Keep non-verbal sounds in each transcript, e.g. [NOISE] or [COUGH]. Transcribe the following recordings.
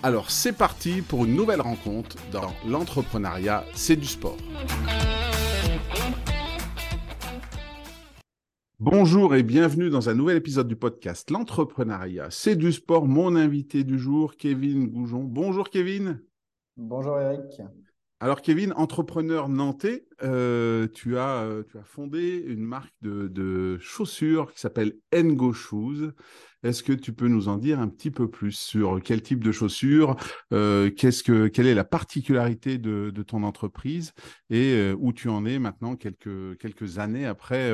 Alors c'est parti pour une nouvelle rencontre dans l'entrepreneuriat, c'est du sport. Bonjour et bienvenue dans un nouvel épisode du podcast L'entrepreneuriat, c'est du sport. Mon invité du jour, Kevin Goujon. Bonjour Kevin. Bonjour Eric. Alors Kevin, entrepreneur nantais, euh, tu, as, euh, tu as fondé une marque de, chaussures qui s'appelle Ngo Shoes. Est-ce que tu peux nous en dire un petit peu plus sur quel type de chaussures, euh, qu'est-ce que, quelle est la particularité de, ton entreprise et où tu en es maintenant quelques, quelques années après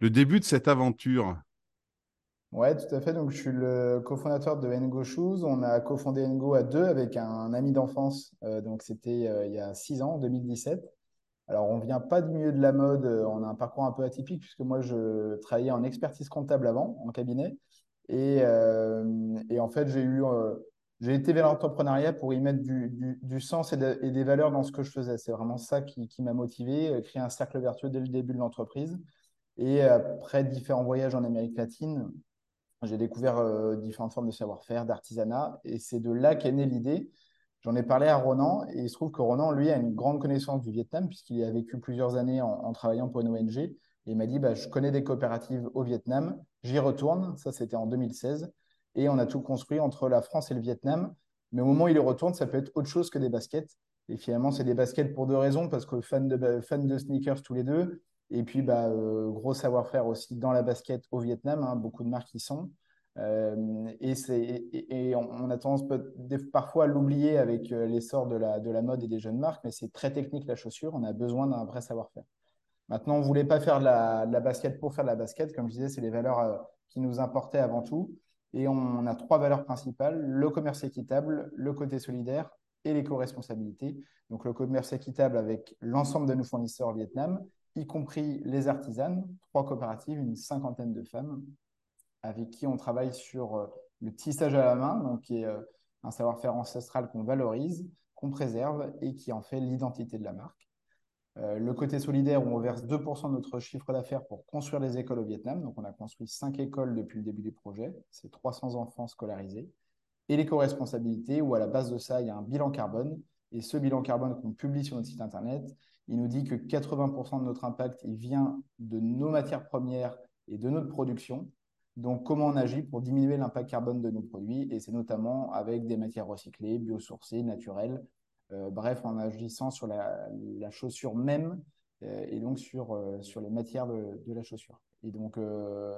le début de cette aventure? Ouais, tout à fait. Donc, je suis le cofondateur de Ngo Shoes. On a cofondé Ngo à deux avec un, ami d'enfance. Euh, donc, c'était euh, il y a six ans, en 2017. Alors, on vient pas du milieu de la mode. Euh, on a un parcours un peu atypique puisque moi, je travaillais en expertise comptable avant, en cabinet. Et, et en fait, j'ai eu, j'ai été vers l'entrepreneuriat pour y mettre du, du, sens et, des valeurs dans ce que je faisais. C'est vraiment ça qui, qui m'a motivé, créer un cercle vertueux dès le début de l'entreprise. Et après différents voyages en Amérique latine, j'ai découvert euh, différentes formes de savoir-faire, d'artisanat, et c'est de là qu'est née l'idée. J'en ai parlé à Ronan, et il se trouve que Ronan, lui, a une grande connaissance du Vietnam, puisqu'il a vécu plusieurs années en, travaillant pour une ONG. Et il m'a dit, bah, je connais des coopératives au Vietnam, j'y retourne, ça c'était en 2016, et on a tout construit entre la France et le Vietnam. Mais au moment où il y retourne, ça peut être autre chose que des baskets. Et finalement, c'est des baskets pour deux raisons, parce que fan de, sneakers tous les deux, et puis, bah, euh, gros savoir-faire aussi dans la basket au Vietnam, hein, beaucoup de marques y sont. Euh, et, on, a tendance parfois à l'oublier avec euh, l'essor de la mode et des jeunes marques, mais c'est très technique la chaussure, on a besoin d'un vrai savoir-faire. Maintenant, on ne voulait pas faire de la, basket pour faire de la basket, comme je disais, c'est les valeurs qui nous importaient avant tout. Et on a trois valeurs principales, le commerce équitable, le côté solidaire et l'éco-responsabilité. Donc le commerce équitable avec l'ensemble de nos fournisseurs au Vietnam, y compris les artisanes, trois coopératives, une cinquantaine de femmes, avec qui on travaille sur euh, le tissage à la main, qui est euh, un savoir-faire ancestral qu'on valorise, qu'on préserve et qui en fait l'identité de la marque. Euh, le côté solidaire, où on verse 2% de notre chiffre d'affaires pour construire les écoles au Vietnam. Donc, on a construit 5 écoles depuis le début du projet. C'est 300 enfants scolarisés. Et l'éco-responsabilité, où à la base de ça, il y a un bilan carbone. Et ce bilan carbone qu'on publie sur notre site Internet, il nous dit que 80% de notre impact il vient de nos matières premières et de notre production. Donc, comment on agit pour diminuer l'impact carbone de nos produits? Et c'est notamment avec des matières recyclées, biosourcées, naturelles. Euh, bref, en agissant sur la, chaussure même euh, et donc sur, euh, les matières de, la chaussure. Et donc,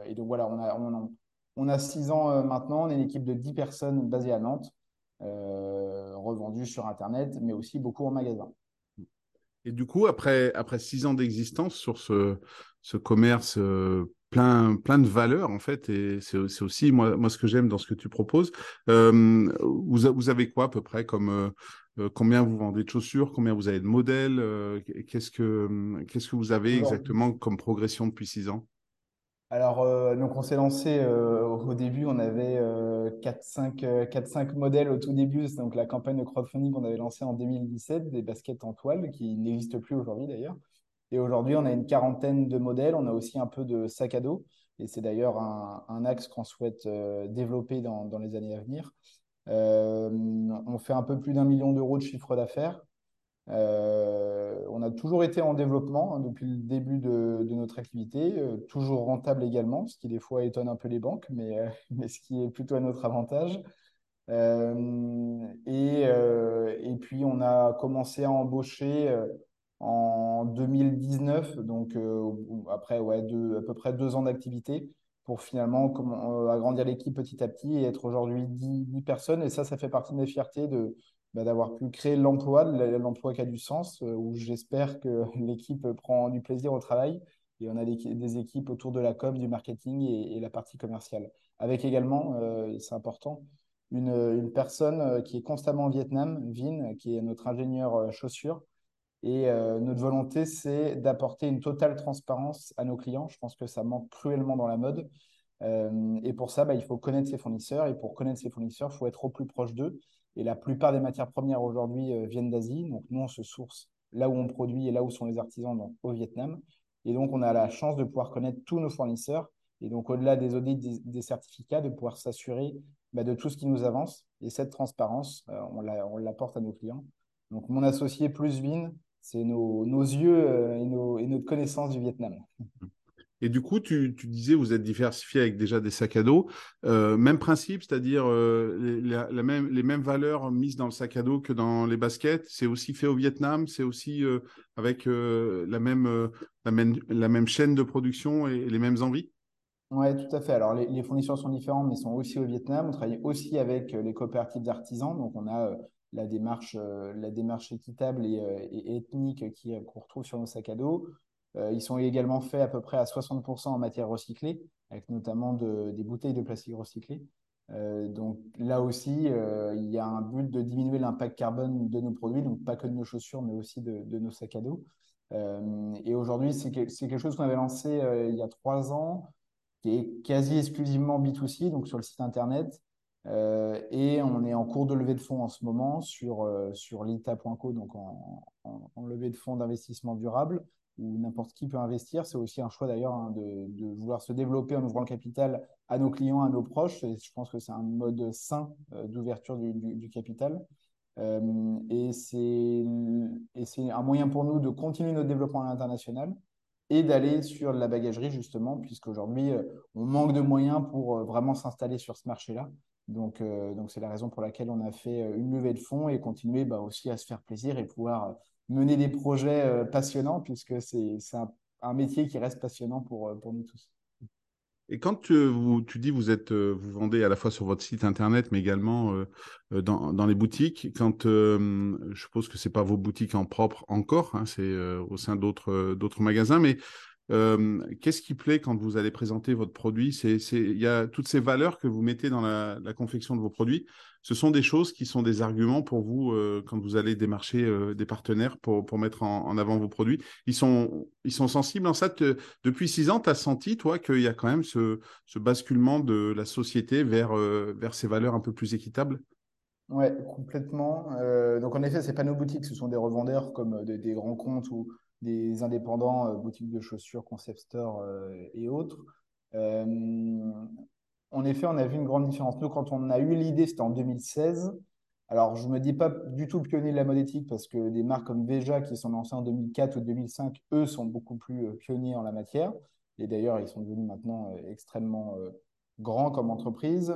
et donc voilà, on a, on, a six ans maintenant, on est une équipe de 10 personnes basées à Nantes, revendues sur Internet, mais aussi beaucoup en magasin. Et du coup, après, après six ans d'existence sur ce, ce commerce plein, plein de valeurs, en fait, et c'est aussi moi, ce que j'aime dans ce que tu proposes, vous, avez quoi à peu près comme combien vous vendez de chaussures, combien vous avez de modèles, qu'est-ce que qu'est-ce que vous avez exactement comme progression depuis six ans? Alors, euh, donc on s'est lancé euh, au début, on avait 4-5 euh, modèles au tout début. Donc, la campagne de crowdfunding qu'on avait lancée en 2017, des baskets en toile qui n'existent plus aujourd'hui d'ailleurs. Et aujourd'hui, on a une quarantaine de modèles. On a aussi un peu de sac à dos. Et c'est d'ailleurs un, axe qu'on souhaite développer dans, dans, les années à venir. On fait un peu plus d'un million d'euros de chiffre d'affaires. Euh, on a toujours été en développement hein, depuis le début de, notre activité, euh, toujours rentable également, ce qui des fois étonne un peu les banques, mais, euh, [LAUGHS] ce qui est plutôt à notre avantage. et, et, puis, on a commencé à embaucher en 2019, donc après ouais, à peu près deux ans d'activité pour finalement comment, agrandir l'équipe petit à petit et être aujourd'hui 10, personnes. Et ça, ça fait partie de mes fiertés de, bah, d'avoir pu créer l'emploi, l'emploi qui a du sens, où j'espère que [LAUGHS] l'équipe prend du plaisir au travail et on a des, équipes autour de la com, du marketing et, la partie commerciale. Avec également, euh, c'est important, une, une, personne euh, qui est constamment au Vietnam, Vin, qui est notre ingénieur euh, chaussures. Et notre volonté, c'est d'apporter une totale transparence à nos clients. Je pense que ça manque cruellement dans la mode. et pour ça, bah, il faut connaître ses fournisseurs. Et pour connaître ses fournisseurs, il faut être au plus proche d'eux. Et la plupart des matières premières aujourd'hui viennent d'Asie. Donc nous, on se source là où on produit et là où sont les artisans, donc au Vietnam. Et donc, on a la chance de pouvoir connaître tous nos fournisseurs et donc, au-delà des audits, des, certificats, de pouvoir s'assurer bah, de tout ce qui nous avance. Et cette transparence, euh, on l'apporte à nos clients. Donc, mon associé plus Vin, c'est nos, yeux euh, et, nos, et notre connaissance du Vietnam. Et du coup, tu, disais, vous êtes diversifié avec déjà des sacs à dos. Euh, même principe, c'est-à-dire euh, les, même, les mêmes valeurs mises dans le sac à dos que dans les baskets. C'est aussi fait au Vietnam, c'est aussi euh, avec la, même, la, même, la même chaîne de production et, les mêmes envies Oui, tout à fait. Alors, les, fournisseurs sont différents, mais sont aussi au Vietnam. On travaille aussi avec les coopératives d'artisans. Donc, on a la, démarche, la démarche équitable et, et ethnique qu'on retrouve sur nos sacs à dos. Euh, ils sont également faits à peu près à 60% en matière recyclée, avec notamment des bouteilles de plastique recyclées. Euh, donc là aussi, euh, il y a un but de diminuer l'impact carbone de nos produits, donc pas que de nos chaussures, mais aussi de, nos sacs à dos. et aujourd'hui, c'est quelque chose qu'on avait lancé il y a trois ans, qui est quasi exclusivement B2C, donc sur le site internet. Et on est en cours de levée de fonds en ce moment sur, sur lita.co, donc en, levée de fonds d'investissement durable où n'importe qui peut investir. C'est aussi un choix d'ailleurs hein, de, vouloir se développer en ouvrant le capital à nos clients, à nos proches. Et je pense que c'est un mode sain euh, d'ouverture du, capital. Euh, et c'est un moyen pour nous de continuer notre développement à l'international et d'aller sur la bagagerie justement, puisqu'aujourd'hui, euh, on manque de moyens pour vraiment s'installer sur ce marché-là. Donc, donc c'est la raison pour laquelle on a fait une levée de fonds et continuer bah, aussi à se faire plaisir et pouvoir mener des projets euh, passionnants, puisque c'est un, métier qui reste passionnant pour, euh, pour nous tous. Et quand tu, tu dis vous euh, vous vendez à la fois sur votre site internet mais également dans, dans, les boutiques, quand je suppose que c'est pas vos boutiques en propre encore, hein, c'est au sein d'autres d'autres magasins, mais Qu'est-ce qui plaît quand vous allez présenter votre produit? C'est il y a toutes ces valeurs que vous mettez dans la, confection de vos produits. Ce sont des choses qui sont des arguments pour vous quand vous allez démarcher des partenaires pour, mettre en, avant vos produits. Ils sont, ils sont sensibles en ça. depuis six ans, tu as senti, toi, qu'il y a quand même ce, basculement de la société vers, vers ces valeurs un peu plus équitables? Oui, complètement. donc, en effet, ce pas nos boutiques, ce sont des revendeurs comme des grands comptes ou des indépendants, euh, boutiques de chaussures, concept store euh, et autres. Euh, en effet, on a vu une grande différence. Nous, quand on a eu l'idée, c'était en 2016. Alors, je ne me dis pas du tout pionnier de la mode éthique parce que des marques comme Veja qui sont lancées en 2004 ou 2005, eux, sont beaucoup plus pionniers en la matière. Et d'ailleurs, ils sont devenus maintenant extrêmement grands comme entreprise.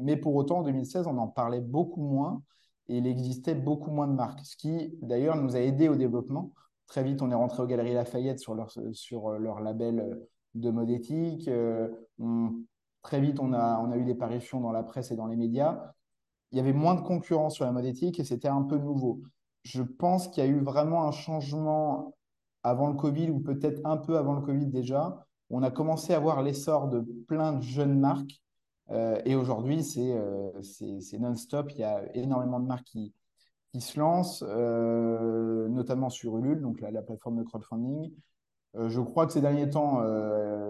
mais pour autant, en 2016, on en parlait beaucoup moins et il existait beaucoup moins de marques, ce qui d'ailleurs nous a aidé au développement. Très vite, on est rentré aux Galeries Lafayette sur leur, sur leur label de mode éthique. Euh, très vite, on a, on a eu des parutions dans la presse et dans les médias. Il y avait moins de concurrence sur la mode éthique et c'était un peu nouveau. Je pense qu'il y a eu vraiment un changement avant le Covid ou peut-être un peu avant le Covid déjà. On a commencé à voir l'essor de plein de jeunes marques euh, et aujourd'hui, euh, c'est non-stop. Il y a énormément de marques qui, se lancent, euh, notamment sur Ulule, donc la, plateforme de crowdfunding. je crois que ces derniers temps,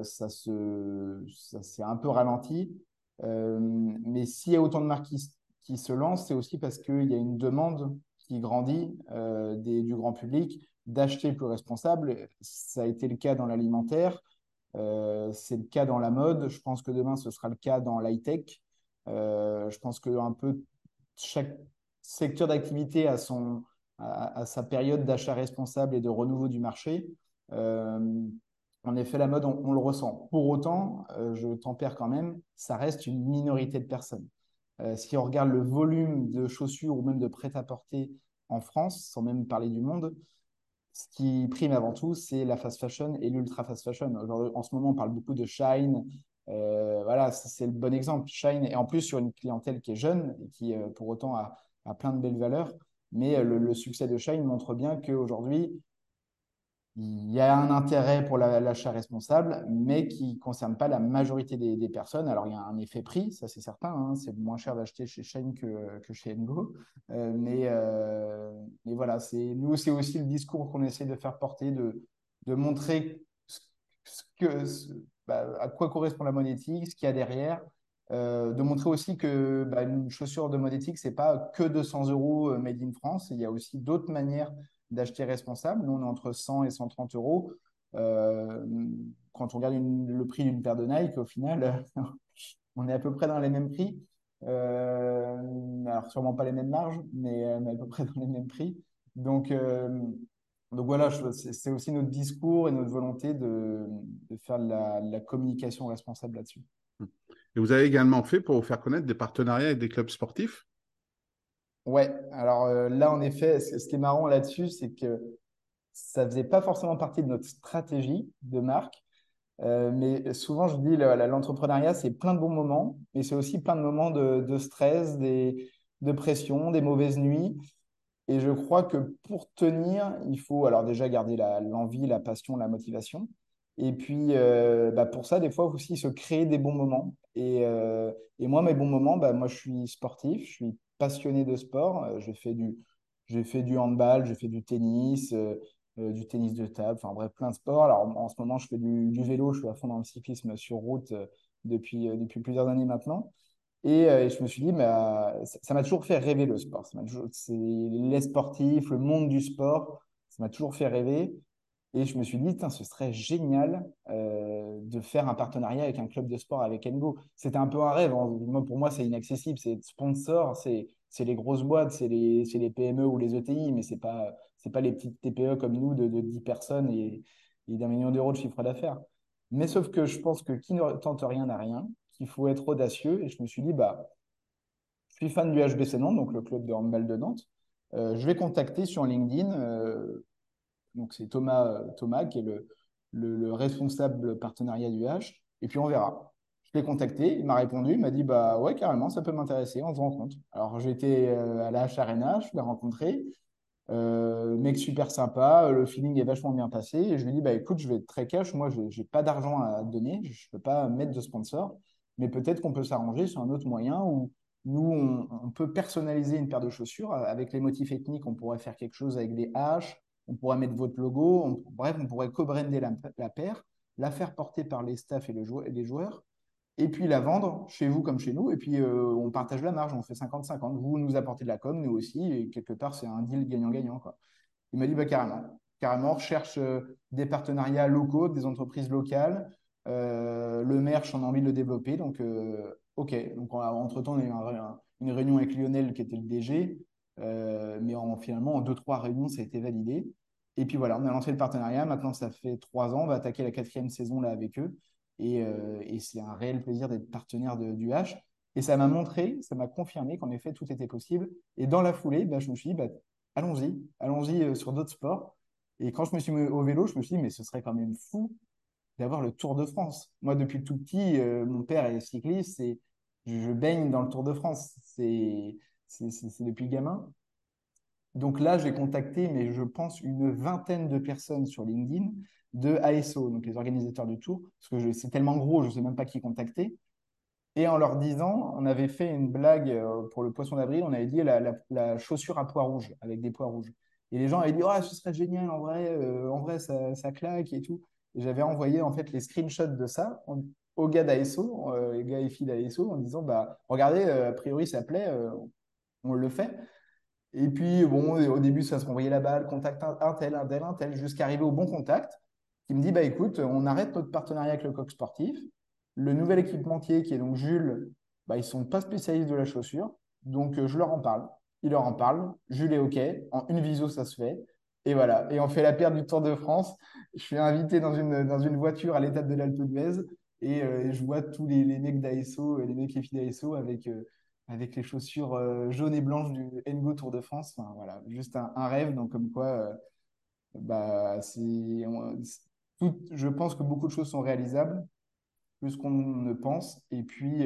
ça s'est un peu ralenti. mais s'il y a autant de marques qui, se lancent, c'est aussi parce qu'il y a une demande qui grandit du grand public d'acheter plus responsable. Ça a été le cas dans l'alimentaire. Euh, c'est le cas dans la mode. Je pense que demain, ce sera le cas dans l'high-tech. Euh, je pense que un peu chaque secteur d'activité a, son, a, sa période d'achat responsable et de renouveau du marché. Euh, en effet, la mode, on, le ressent. Pour autant, je tempère quand même, ça reste une minorité de personnes. si on regarde le volume de chaussures ou même de prêt-à-porter en France, sans même parler du monde, ce qui prime avant tout, c'est la fast fashion et l'ultra fast fashion. en ce moment, on parle beaucoup de Shine. voilà, c'est le bon exemple. Shine, et en plus sur une clientèle qui est jeune et qui, pour autant, a, plein de belles valeurs. Mais le, le succès de Shine montre bien qu'aujourd'hui, il y a un intérêt pour l'achat responsable, mais qui ne concerne pas la majorité des, personnes. Alors, il y a un effet prix, ça c'est certain, hein. c'est moins cher d'acheter chez Shane que, chez Ngo. Euh, mais, euh, mais, voilà, nous, c'est aussi le discours qu'on essaie de faire porter, de, de montrer bah, à quoi correspond la monétique, ce qu'il y a derrière. Euh, de montrer aussi que bah, une chaussure de monétique, ce n'est pas que 200 euros made in France, il y a aussi d'autres manières d'acheter responsable. Nous, on est entre 100 et 130 euros. Euh, quand on regarde le prix d'une paire de Nike, au final, [LAUGHS] on est à peu près dans les mêmes prix. Euh, alors, sûrement pas les mêmes marges, mais, euh, à peu près dans les mêmes prix. Donc, donc voilà, c'est aussi notre discours et notre volonté de, faire de la, communication responsable là-dessus. Et vous avez également fait pour vous faire connaître des partenariats avec des clubs sportifs? Ouais, alors euh, là, en effet, ce, qui est marrant là-dessus, c'est que ça faisait pas forcément partie de notre stratégie de marque. Euh, mais souvent, je dis, l'entrepreneuriat, c'est plein de bons moments, mais c'est aussi plein de moments de, stress, des, de pression, des mauvaises nuits. Et je crois que pour tenir, il faut alors déjà garder l'envie, la, passion, la motivation. Et puis, euh, bah, pour ça, des fois, aussi se créer des bons moments. Et, et moi, mes bons moments, bah, moi, je suis sportif, je suis passionné de sport. Euh, j'ai fait du, handball, j'ai fait du tennis, euh, euh, du tennis de table, enfin bref, plein de sports. Alors en ce moment, je fais du, vélo, je suis à fond dans le cyclisme sur route depuis, depuis plusieurs années maintenant. Et, je me suis dit, mais, ça m'a toujours fait rêver le sport. C'est les sportifs, le monde du sport, ça m'a toujours fait rêver. Et je me suis dit, ce serait génial euh, de faire un partenariat avec un club de sport avec Engo. C'était un peu un rêve. Hein. pour moi, c'est inaccessible. C'est sponsor, c'est les grosses boîtes, c'est les, les, PME ou les ETI, mais ce n'est pas, pas les petites TPE comme nous de, de 10 personnes et, d'un million d'euros de chiffre d'affaires. Mais sauf que je pense que qui ne tente rien n'a rien, qu'il faut être audacieux. Et je me suis dit, bah, je suis fan du HBC Nantes, donc le club de handball de Nantes. Euh, je vais contacter sur LinkedIn euh, donc, c'est Thomas, euh, Thomas qui est le, le, responsable partenariat du H. Et puis, on verra. Je l'ai contacté, il m'a répondu, il m'a dit bah ouais, carrément, ça peut m'intéresser, on se rencontre. Alors, j'étais euh, à la H Arena, je l'ai rencontré. Euh, mec super sympa, le feeling est vachement bien passé. Et je lui ai dit bah écoute, je vais être très cash, moi, je n'ai pas d'argent à donner, je ne peux pas mettre de sponsor, mais peut-être qu'on peut, s'arranger sur un autre moyen où nous, on, on, peut personnaliser une paire de chaussures. Avec les motifs ethniques, on pourrait faire quelque chose avec des haches, on pourrait mettre votre logo, bref, on pourrait co-brander la, paire, la faire porter par les staffs et, les joueurs, et puis la vendre chez vous comme chez nous, et puis euh, on partage la marge, on fait 50-50. Vous nous apportez de la com, nous aussi, et quelque part, c'est un deal gagnant-gagnant. Il m'a dit bah, carrément, carrément, recherche euh, des partenariats locaux, des entreprises locales. Euh, le merch, on a envie de le développer, donc ok. Donc entre-temps, on a eu une réunion avec Lionel qui était le DG. Euh, mais en, finalement, en deux, trois réunions, ça a été validé. Et puis voilà, on a lancé le partenariat. Maintenant, ça fait trois ans. On va attaquer la quatrième saison là avec eux. Et, euh, c'est un réel plaisir d'être partenaire du H. Et ça m'a montré, ça m'a confirmé qu'en effet, tout était possible. Et dans la foulée, bah, je me suis dit, bah, allons-y, allons-y euh, sur d'autres sports. Et quand je me suis mis au vélo, je me suis dit, mais ce serait quand même fou d'avoir le Tour de France. Moi, depuis tout petit, mon père est cycliste et je baigne dans le Tour de France. C'est c'est depuis gamin. Donc là, j'ai contacté, mais je pense, une vingtaine de personnes sur LinkedIn de ASO, donc les organisateurs du tour, parce que c'est tellement gros, je ne sais même pas qui contacter. Et en leur disant, on avait fait une blague euh, pour le poisson d'avril, on avait dit la, chaussure à pois rouges, avec des pois rouges. Et les gens avaient dit, oh, ce serait génial, en vrai, euh, en vrai ça, ça, claque et tout. Et j'avais envoyé en fait les screenshots de ça aux gars d'ASO, euh, les gars et filles d'ASO, en disant, bah, regardez, a priori ça plaît, on le fait. Et puis, bon, au début, ça se renvoyait la balle, contact un, tel, un tel, un tel, jusqu'à arriver au bon contact, qui me dit, bah écoute, on arrête notre partenariat avec le coq sportif. Le nouvel équipementier, qui est donc Jules, bah, ils ne sont pas spécialistes de la chaussure. Donc, euh, je leur en parle. Il leur en parle. Jules est OK. En une viso, ça se fait. Et voilà. Et on fait la paire du Tour de France. Je suis invité dans une, dans une voiture à l'étape de l'Alpe d'Huez. Et, euh, je vois tous les, mecs d'ASO, les mecs et filles d'ASO avec, euh, avec les chaussures jaunes et blanches du Ngo Tour de France. Enfin, voilà, juste un, rêve. Donc, comme quoi, bah, c'est, je pense que beaucoup de choses sont réalisables, plus qu'on ne pense. Et puis,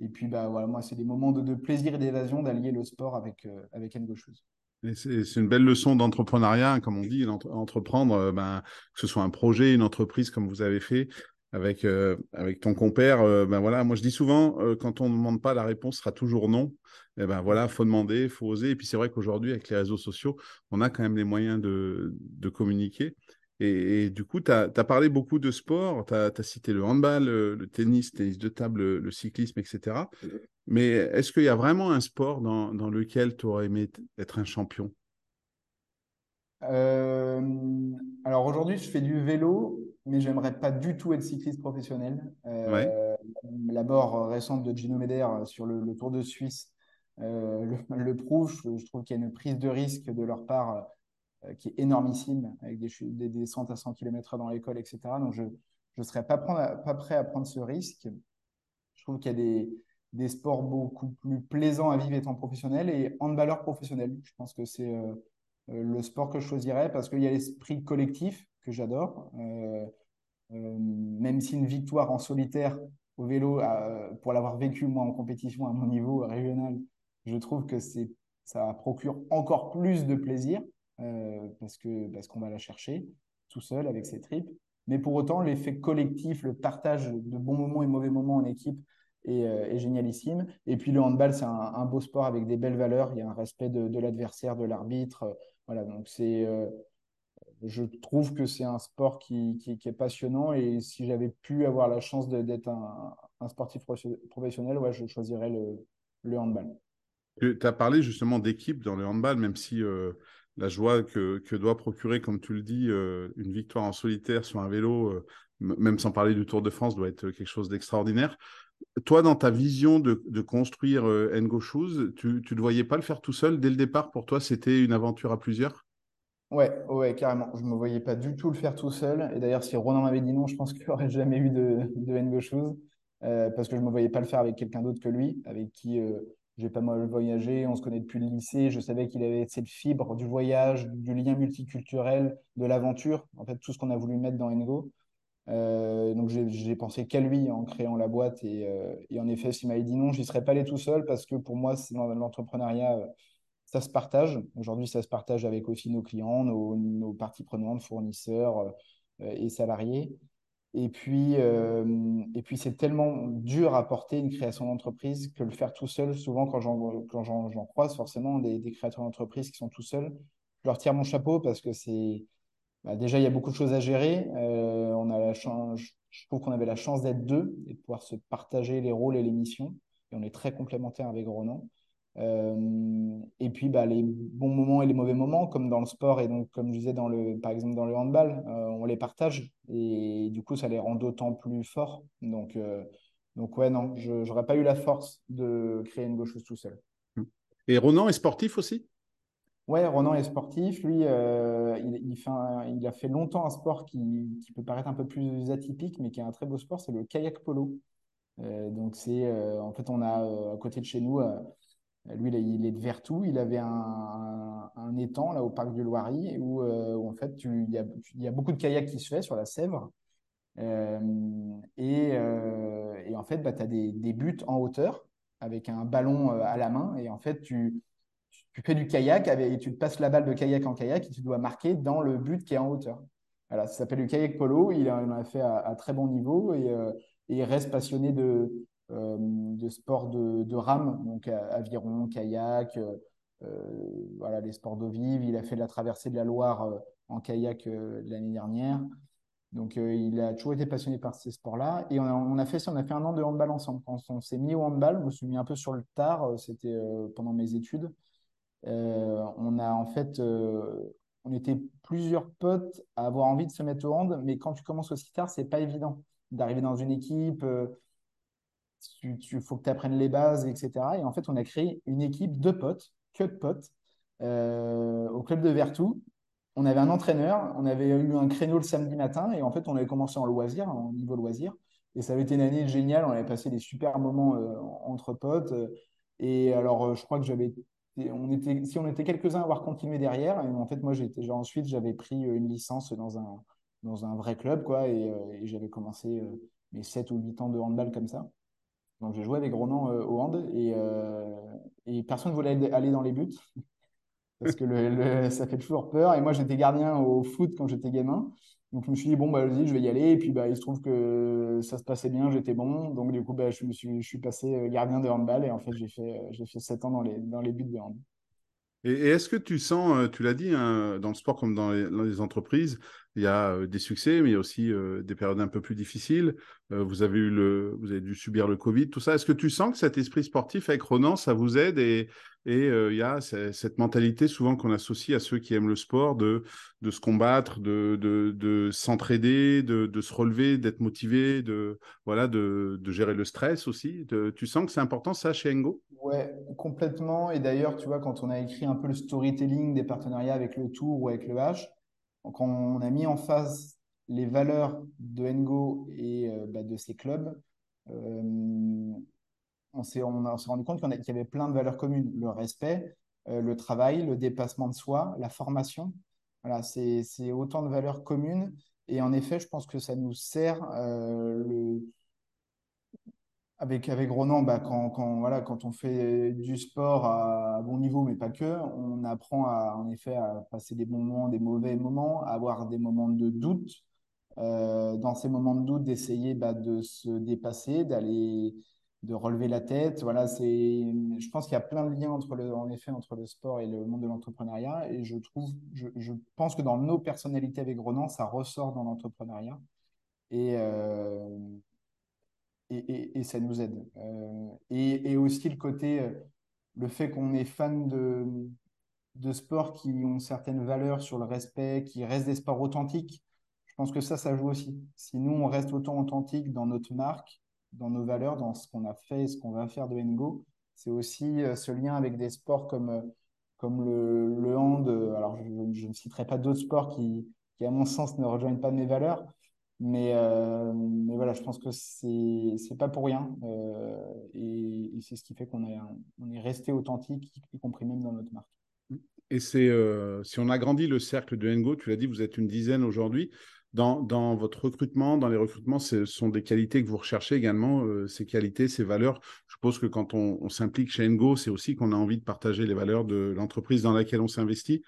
et puis bah, voilà, moi, c'est des moments de, plaisir et d'évasion d'allier le sport avec, avec Ngo Shoes. C'est une belle leçon d'entrepreneuriat, comme on dit, entreprendre, ben, que ce soit un projet, une entreprise comme vous avez fait, avec, euh, avec ton compère, euh, ben voilà, moi je dis souvent, euh, quand on ne demande pas, la réponse sera toujours non. Et eh ben voilà, faut demander, faut oser. Et puis c'est vrai qu'aujourd'hui, avec les réseaux sociaux, on a quand même les moyens de, communiquer. Et, du coup, tu as, parlé beaucoup de sport, tu as, cité le handball, le, tennis, tennis de table, le, cyclisme, etc. Mais est-ce qu'il y a vraiment un sport dans, dans lequel tu aurais aimé être un champion? Alors aujourd'hui, je fais du vélo mais j'aimerais pas du tout être cycliste professionnel. Euh, La mort récente de Gino Meder sur le, Tour de Suisse euh, le, [LAUGHS] prouve. Je, trouve qu'il y a une prise de risque de leur part euh, qui est énormissime, avec des, des descentes à 100 km dans l'école, etc. Donc, je ne serais pas, pas, prêt à prendre ce risque. Je trouve qu'il y a des, des, sports beaucoup plus plaisants à vivre étant professionnel et handballeur professionnel. Je pense que c'est euh, le sport que je choisirais parce qu'il y a l'esprit collectif que j'adore. Euh, euh, même si une victoire en solitaire au vélo, euh, pour l'avoir vécu moi en compétition à mon niveau régional, je trouve que c'est ça procure encore plus de plaisir parce que parce qu'on va la chercher tout seul avec ses tripes. Mais pour autant, l'effet collectif, le partage de bons moments et mauvais moments en équipe est, génialissime. Et puis le handball, c'est un, beau sport avec des belles valeurs. Il y a un respect de l'adversaire, de l'arbitre. Voilà, donc c'est je trouve que c'est un sport qui, est passionnant et si j'avais pu avoir la chance d'être un, sportif professionnel, ouais, je choisirais le, handball. Tu as parlé justement d'équipe dans le handball, même si euh, la joie que, doit procurer, comme tu le dis, euh, une victoire en solitaire sur un vélo, euh, même sans parler du Tour de France, doit être quelque chose d'extraordinaire. Toi, dans ta vision de, construire Ngo Shoes, tu ne voyais pas le faire tout seul dès le départ? Pour toi, c'était une aventure à plusieurs? Ouais, ouais, carrément. Je ne me voyais pas du tout le faire tout seul. Et d'ailleurs, si Ronan m'avait dit non, je pense qu'il n'y aurait [LAUGHS] jamais eu de, de Ngo Shoes. Euh, parce que je ne me voyais pas le faire avec quelqu'un d'autre que lui, avec qui euh, j'ai pas mal voyagé. On se connaît depuis le lycée. Je savais qu'il avait cette fibre du voyage, du lien multiculturel, de l'aventure. En fait, tout ce qu'on a voulu mettre dans Ngo. Euh, donc, j'ai pensé qu'à lui en créant la boîte. Et, et en effet, s'il m'avait dit non, je n'y serais pas allé tout seul parce que pour moi, l'entrepreneuriat ça se partage. Aujourd'hui, ça se partage avec aussi nos clients, nos, parties prenantes, fournisseurs euh, et salariés. Et puis, euh, et puis c'est tellement dur à porter une création d'entreprise que le faire tout seul, souvent quand j'en croise forcément des, créateurs d'entreprise qui sont tout seuls, je leur tire mon chapeau parce que c'est bah, déjà il y a beaucoup de choses à gérer. Euh, on a la chance, je trouve qu'on avait la chance d'être deux et de pouvoir se partager les rôles et les missions. Et on est très complémentaires avec Ronan. Euh, et puis bah, les bons moments et les mauvais moments, comme dans le sport et donc comme je disais dans le, par exemple dans le handball, euh, on les partage et du coup ça les rend d'autant plus forts. Donc, donc ouais non, je n'aurais pas eu la force de créer une gauche tout seul. Et Ronan est sportif aussi? Ouais, Ronan est sportif. Lui, il, il, fait il, a fait longtemps un sport qui, peut paraître un peu plus atypique, mais qui est un très beau sport, c'est le kayak polo. donc c'est, en fait, on a à côté de chez nous lui, il est de Vertou. Il avait un, étang là au parc du Loiry où, euh, en fait, il y, a, beaucoup de kayaks qui se fait sur la Sèvre. Euh, euh, et, en fait, bah, tu as des, buts en hauteur avec un ballon à la main. Et en fait, tu, fais du kayak et tu passes la balle de kayak en kayak et tu dois marquer dans le but qui est en hauteur. Voilà, ça s'appelle le kayak polo. Il en a fait à, très bon niveau et, et il reste passionné de, euh, de sports de, rame, donc aviron, kayak, euh, voilà, les sports d'eau vive. Il a fait la traversée de la Loire euh, en kayak l'année dernière. Donc, il a toujours été passionné par ces sports-là. Et on a, fait, on a fait un an de handball ensemble. Quand on s'est mis au handball, je me suis mis un peu sur le tard, c'était pendant mes études. On a en fait, on était plusieurs potes à avoir envie de se mettre au hand, mais quand tu commences aussi tard, c'est pas évident d'arriver dans une équipe il faut que tu apprennes les bases, etc. Et en fait, on a créé une équipe de potes, que de potes, euh, au club de Vertou. On avait un entraîneur, on avait eu un créneau le samedi matin, et en fait, on avait commencé en loisir, en niveau loisir. Et ça avait été une année géniale, on avait passé des super moments euh, entre potes. Et alors, je crois que j'avais on était, si on était quelques-uns à avoir continué derrière, et en fait, moi, j'étais, ensuite, j'avais pris une licence dans un, dans un vrai club, quoi, et, j'avais commencé mes 7 ou 8 ans de handball comme ça. Donc, j'ai joué avec Ronan au hand, et, et personne ne voulait aller dans les buts [LAUGHS] parce que le, ça fait toujours peur. Et moi, j'étais gardien au foot quand j'étais gamin. Donc, je me suis dit, bon, bah, vas-y, je vais y aller. Et puis, bah, il se trouve que ça se passait bien, j'étais bon. Donc, du coup, bah, je, me suis, je suis passé euh, gardien de handball. Et en fait, j'ai fait, euh, j'ai fait 7 ans dans les, dans les buts de handball. Et, est-ce que tu sens, euh, tu l'as dit, hein, dans le sport comme dans les, entreprises, il y a des succès, mais il y a aussi des périodes un peu plus difficiles. vous avez eu le, vous avez dû subir le Covid, tout ça. Est-ce que tu sens que cet esprit sportif avec Ronan, ça vous aide et, et il y a cette mentalité souvent qu'on associe à ceux qui aiment le sport de, de se combattre, de, de, de s'entraider, de, de, se relever, d'être motivé, de, voilà, de gérer le stress aussi? tu sens que c'est important ça chez Engo Ouais, complètement. Et d'ailleurs, tu vois, quand on a écrit un peu le storytelling des partenariats avec le Tour ou avec le H, quand on a mis en face les valeurs de Engo et euh, bah, de ses clubs, euh, on s'est rendu compte qu'il y avait plein de valeurs communes. Le respect, euh, le travail, le dépassement de soi, la formation. Voilà, c'est autant de valeurs communes. Et en effet, je pense que ça nous sert le, avec, avec Ronan, bah, quand, quand, voilà, quand on fait du sport à, bon niveau, mais pas que, on apprend à, en effet à passer des bons moments, des mauvais moments, à avoir des moments de doute. Euh, dans ces moments de doute, d'essayer bah, de se dépasser, d'aller, de relever la tête. Voilà, je pense qu'il y a plein de liens entre le, en effet entre le sport et le monde de l'entrepreneuriat. Et je trouve, je, je, pense que dans nos personnalités avec Ronan, ça ressort dans l'entrepreneuriat. Et, euh, et, ça nous aide. Euh, et, aussi le côté, euh, le fait qu'on est fan de, de sports qui ont certaines valeurs sur le respect, qui restent des sports authentiques, je pense que ça, ça joue aussi. Si nous, on reste autant authentique dans notre marque, dans nos valeurs, dans ce qu'on a fait, ce qu'on va faire de Ngo, c'est aussi euh, ce lien avec des sports comme, comme le, le hand. Alors, je, ne citerai pas d'autres sports qui, qui, à mon sens, ne rejoignent pas mes valeurs, mais, euh, mais, voilà, je pense que c'est pas pour rien. Euh, et, c'est ce qui fait qu'on est, resté authentique, y compris même dans notre marque. Et euh, si on agrandit le cercle de Ngo, tu l'as dit, vous êtes une dizaine aujourd'hui. Dans, dans, votre recrutement, dans les recrutements, ce sont des qualités que vous recherchez également, ces qualités, ces valeurs. Je suppose que quand on, on s'implique chez Ngo, c'est aussi qu'on a envie de partager les valeurs de l'entreprise dans laquelle on s'investit.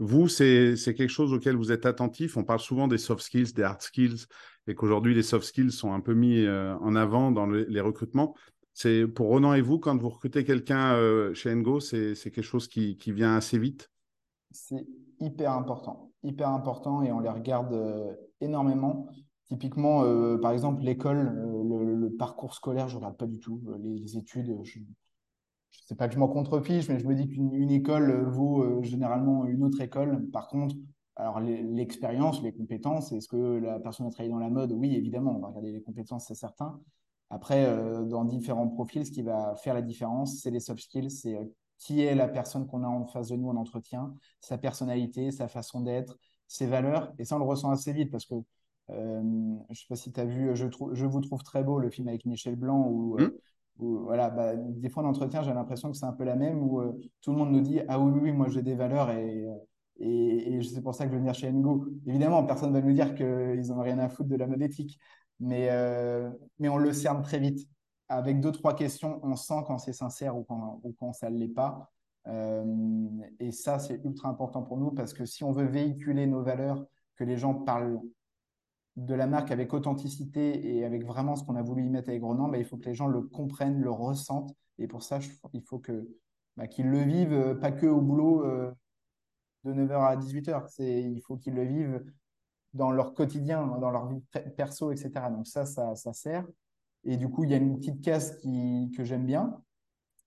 Vous, c'est quelque chose auquel vous êtes attentif. On parle souvent des soft skills, des hard skills, et qu'aujourd'hui, les soft skills sont un peu mis euh, en avant dans les recrutements. C'est pour Ronan et vous, quand vous recrutez quelqu'un euh, chez Ngo, c'est quelque chose qui, vient assez vite? C'est hyper important, hyper important, et on les regarde euh, énormément. Typiquement, par exemple, l'école, le, parcours scolaire, je ne regarde pas du tout. Les, études, je, je sais pas que je m'en contrefiche, mais je me dis qu'une école vaut euh, généralement une autre école. Par contre, alors l'expérience, les compétences, est-ce que la personne a travaillé dans la mode? Oui, évidemment, on va regarder les compétences, c'est certain. Après, euh, dans différents profils, ce qui va faire la différence, c'est les soft skills, c'est euh, qui est la personne qu'on a en face de nous en entretien, sa personnalité, sa façon d'être, ses valeurs. Et ça, on le ressent assez vite parce que je ne sais pas si tu as vu je, je, vous trouve très beau, le film avec Michel Blanc, où mmh voilà, bah, des fois en entretien, j'ai l'impression que c'est un peu la même où euh, tout le monde nous dit Ah oui, oui, oui moi j'ai des valeurs et, euh, et, c'est pour ça que je vais venir chez Ngo. Évidemment, personne ne va nous dire qu'ils n'ont rien à foutre de la mode éthique, mais, euh, mais on le cerne très vite. Avec deux, trois questions, on sent quand c'est sincère ou quand, ou quand ça ne l'est pas. et ça, c'est ultra important pour nous parce que si on veut véhiculer nos valeurs, que les gens parlent de la marque avec authenticité et avec vraiment ce qu'on a voulu y mettre avec Ronan, bah, il faut que les gens le comprennent, le ressentent. Et pour ça, il faut que bah, qu'ils le vivent, euh, pas que au boulot euh, de 9h à 18h. Il faut qu'ils le vivent dans leur quotidien, dans leur vie perso, etc. Donc ça, ça, sert. Et du coup, il y a une petite case qui, que j'aime bien.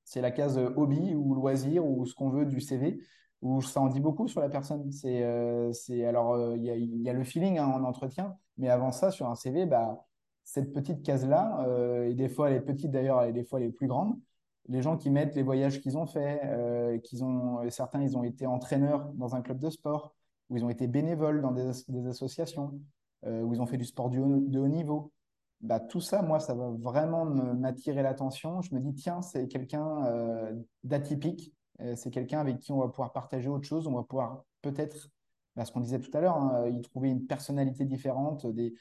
C'est la case hobby ou loisir ou ce qu'on veut du CV où ça en dit beaucoup sur la personne. C'est, euh, alors euh, il y, a, le feeling hein, en entretien, mais avant ça, sur un CV, bah, cette petite case-là, euh, et des fois elle est petite d'ailleurs, et des fois elle est plus grande, les gens qui mettent les voyages qu'ils ont fait, qu'ils ont, certains ils ont été entraîneurs dans un club de sport, ou ils ont été bénévoles dans des, associations, où ils ont fait du sport de haut niveau. bah, tout ça, moi, ça va vraiment m'attirer l'attention. Je me dis, tiens, c'est quelqu'un d'atypique. C'est quelqu'un avec qui on va pouvoir partager autre chose. On va pouvoir peut-être, bah, ce qu'on disait tout à l'heure, hein, y trouver une personnalité différente, des,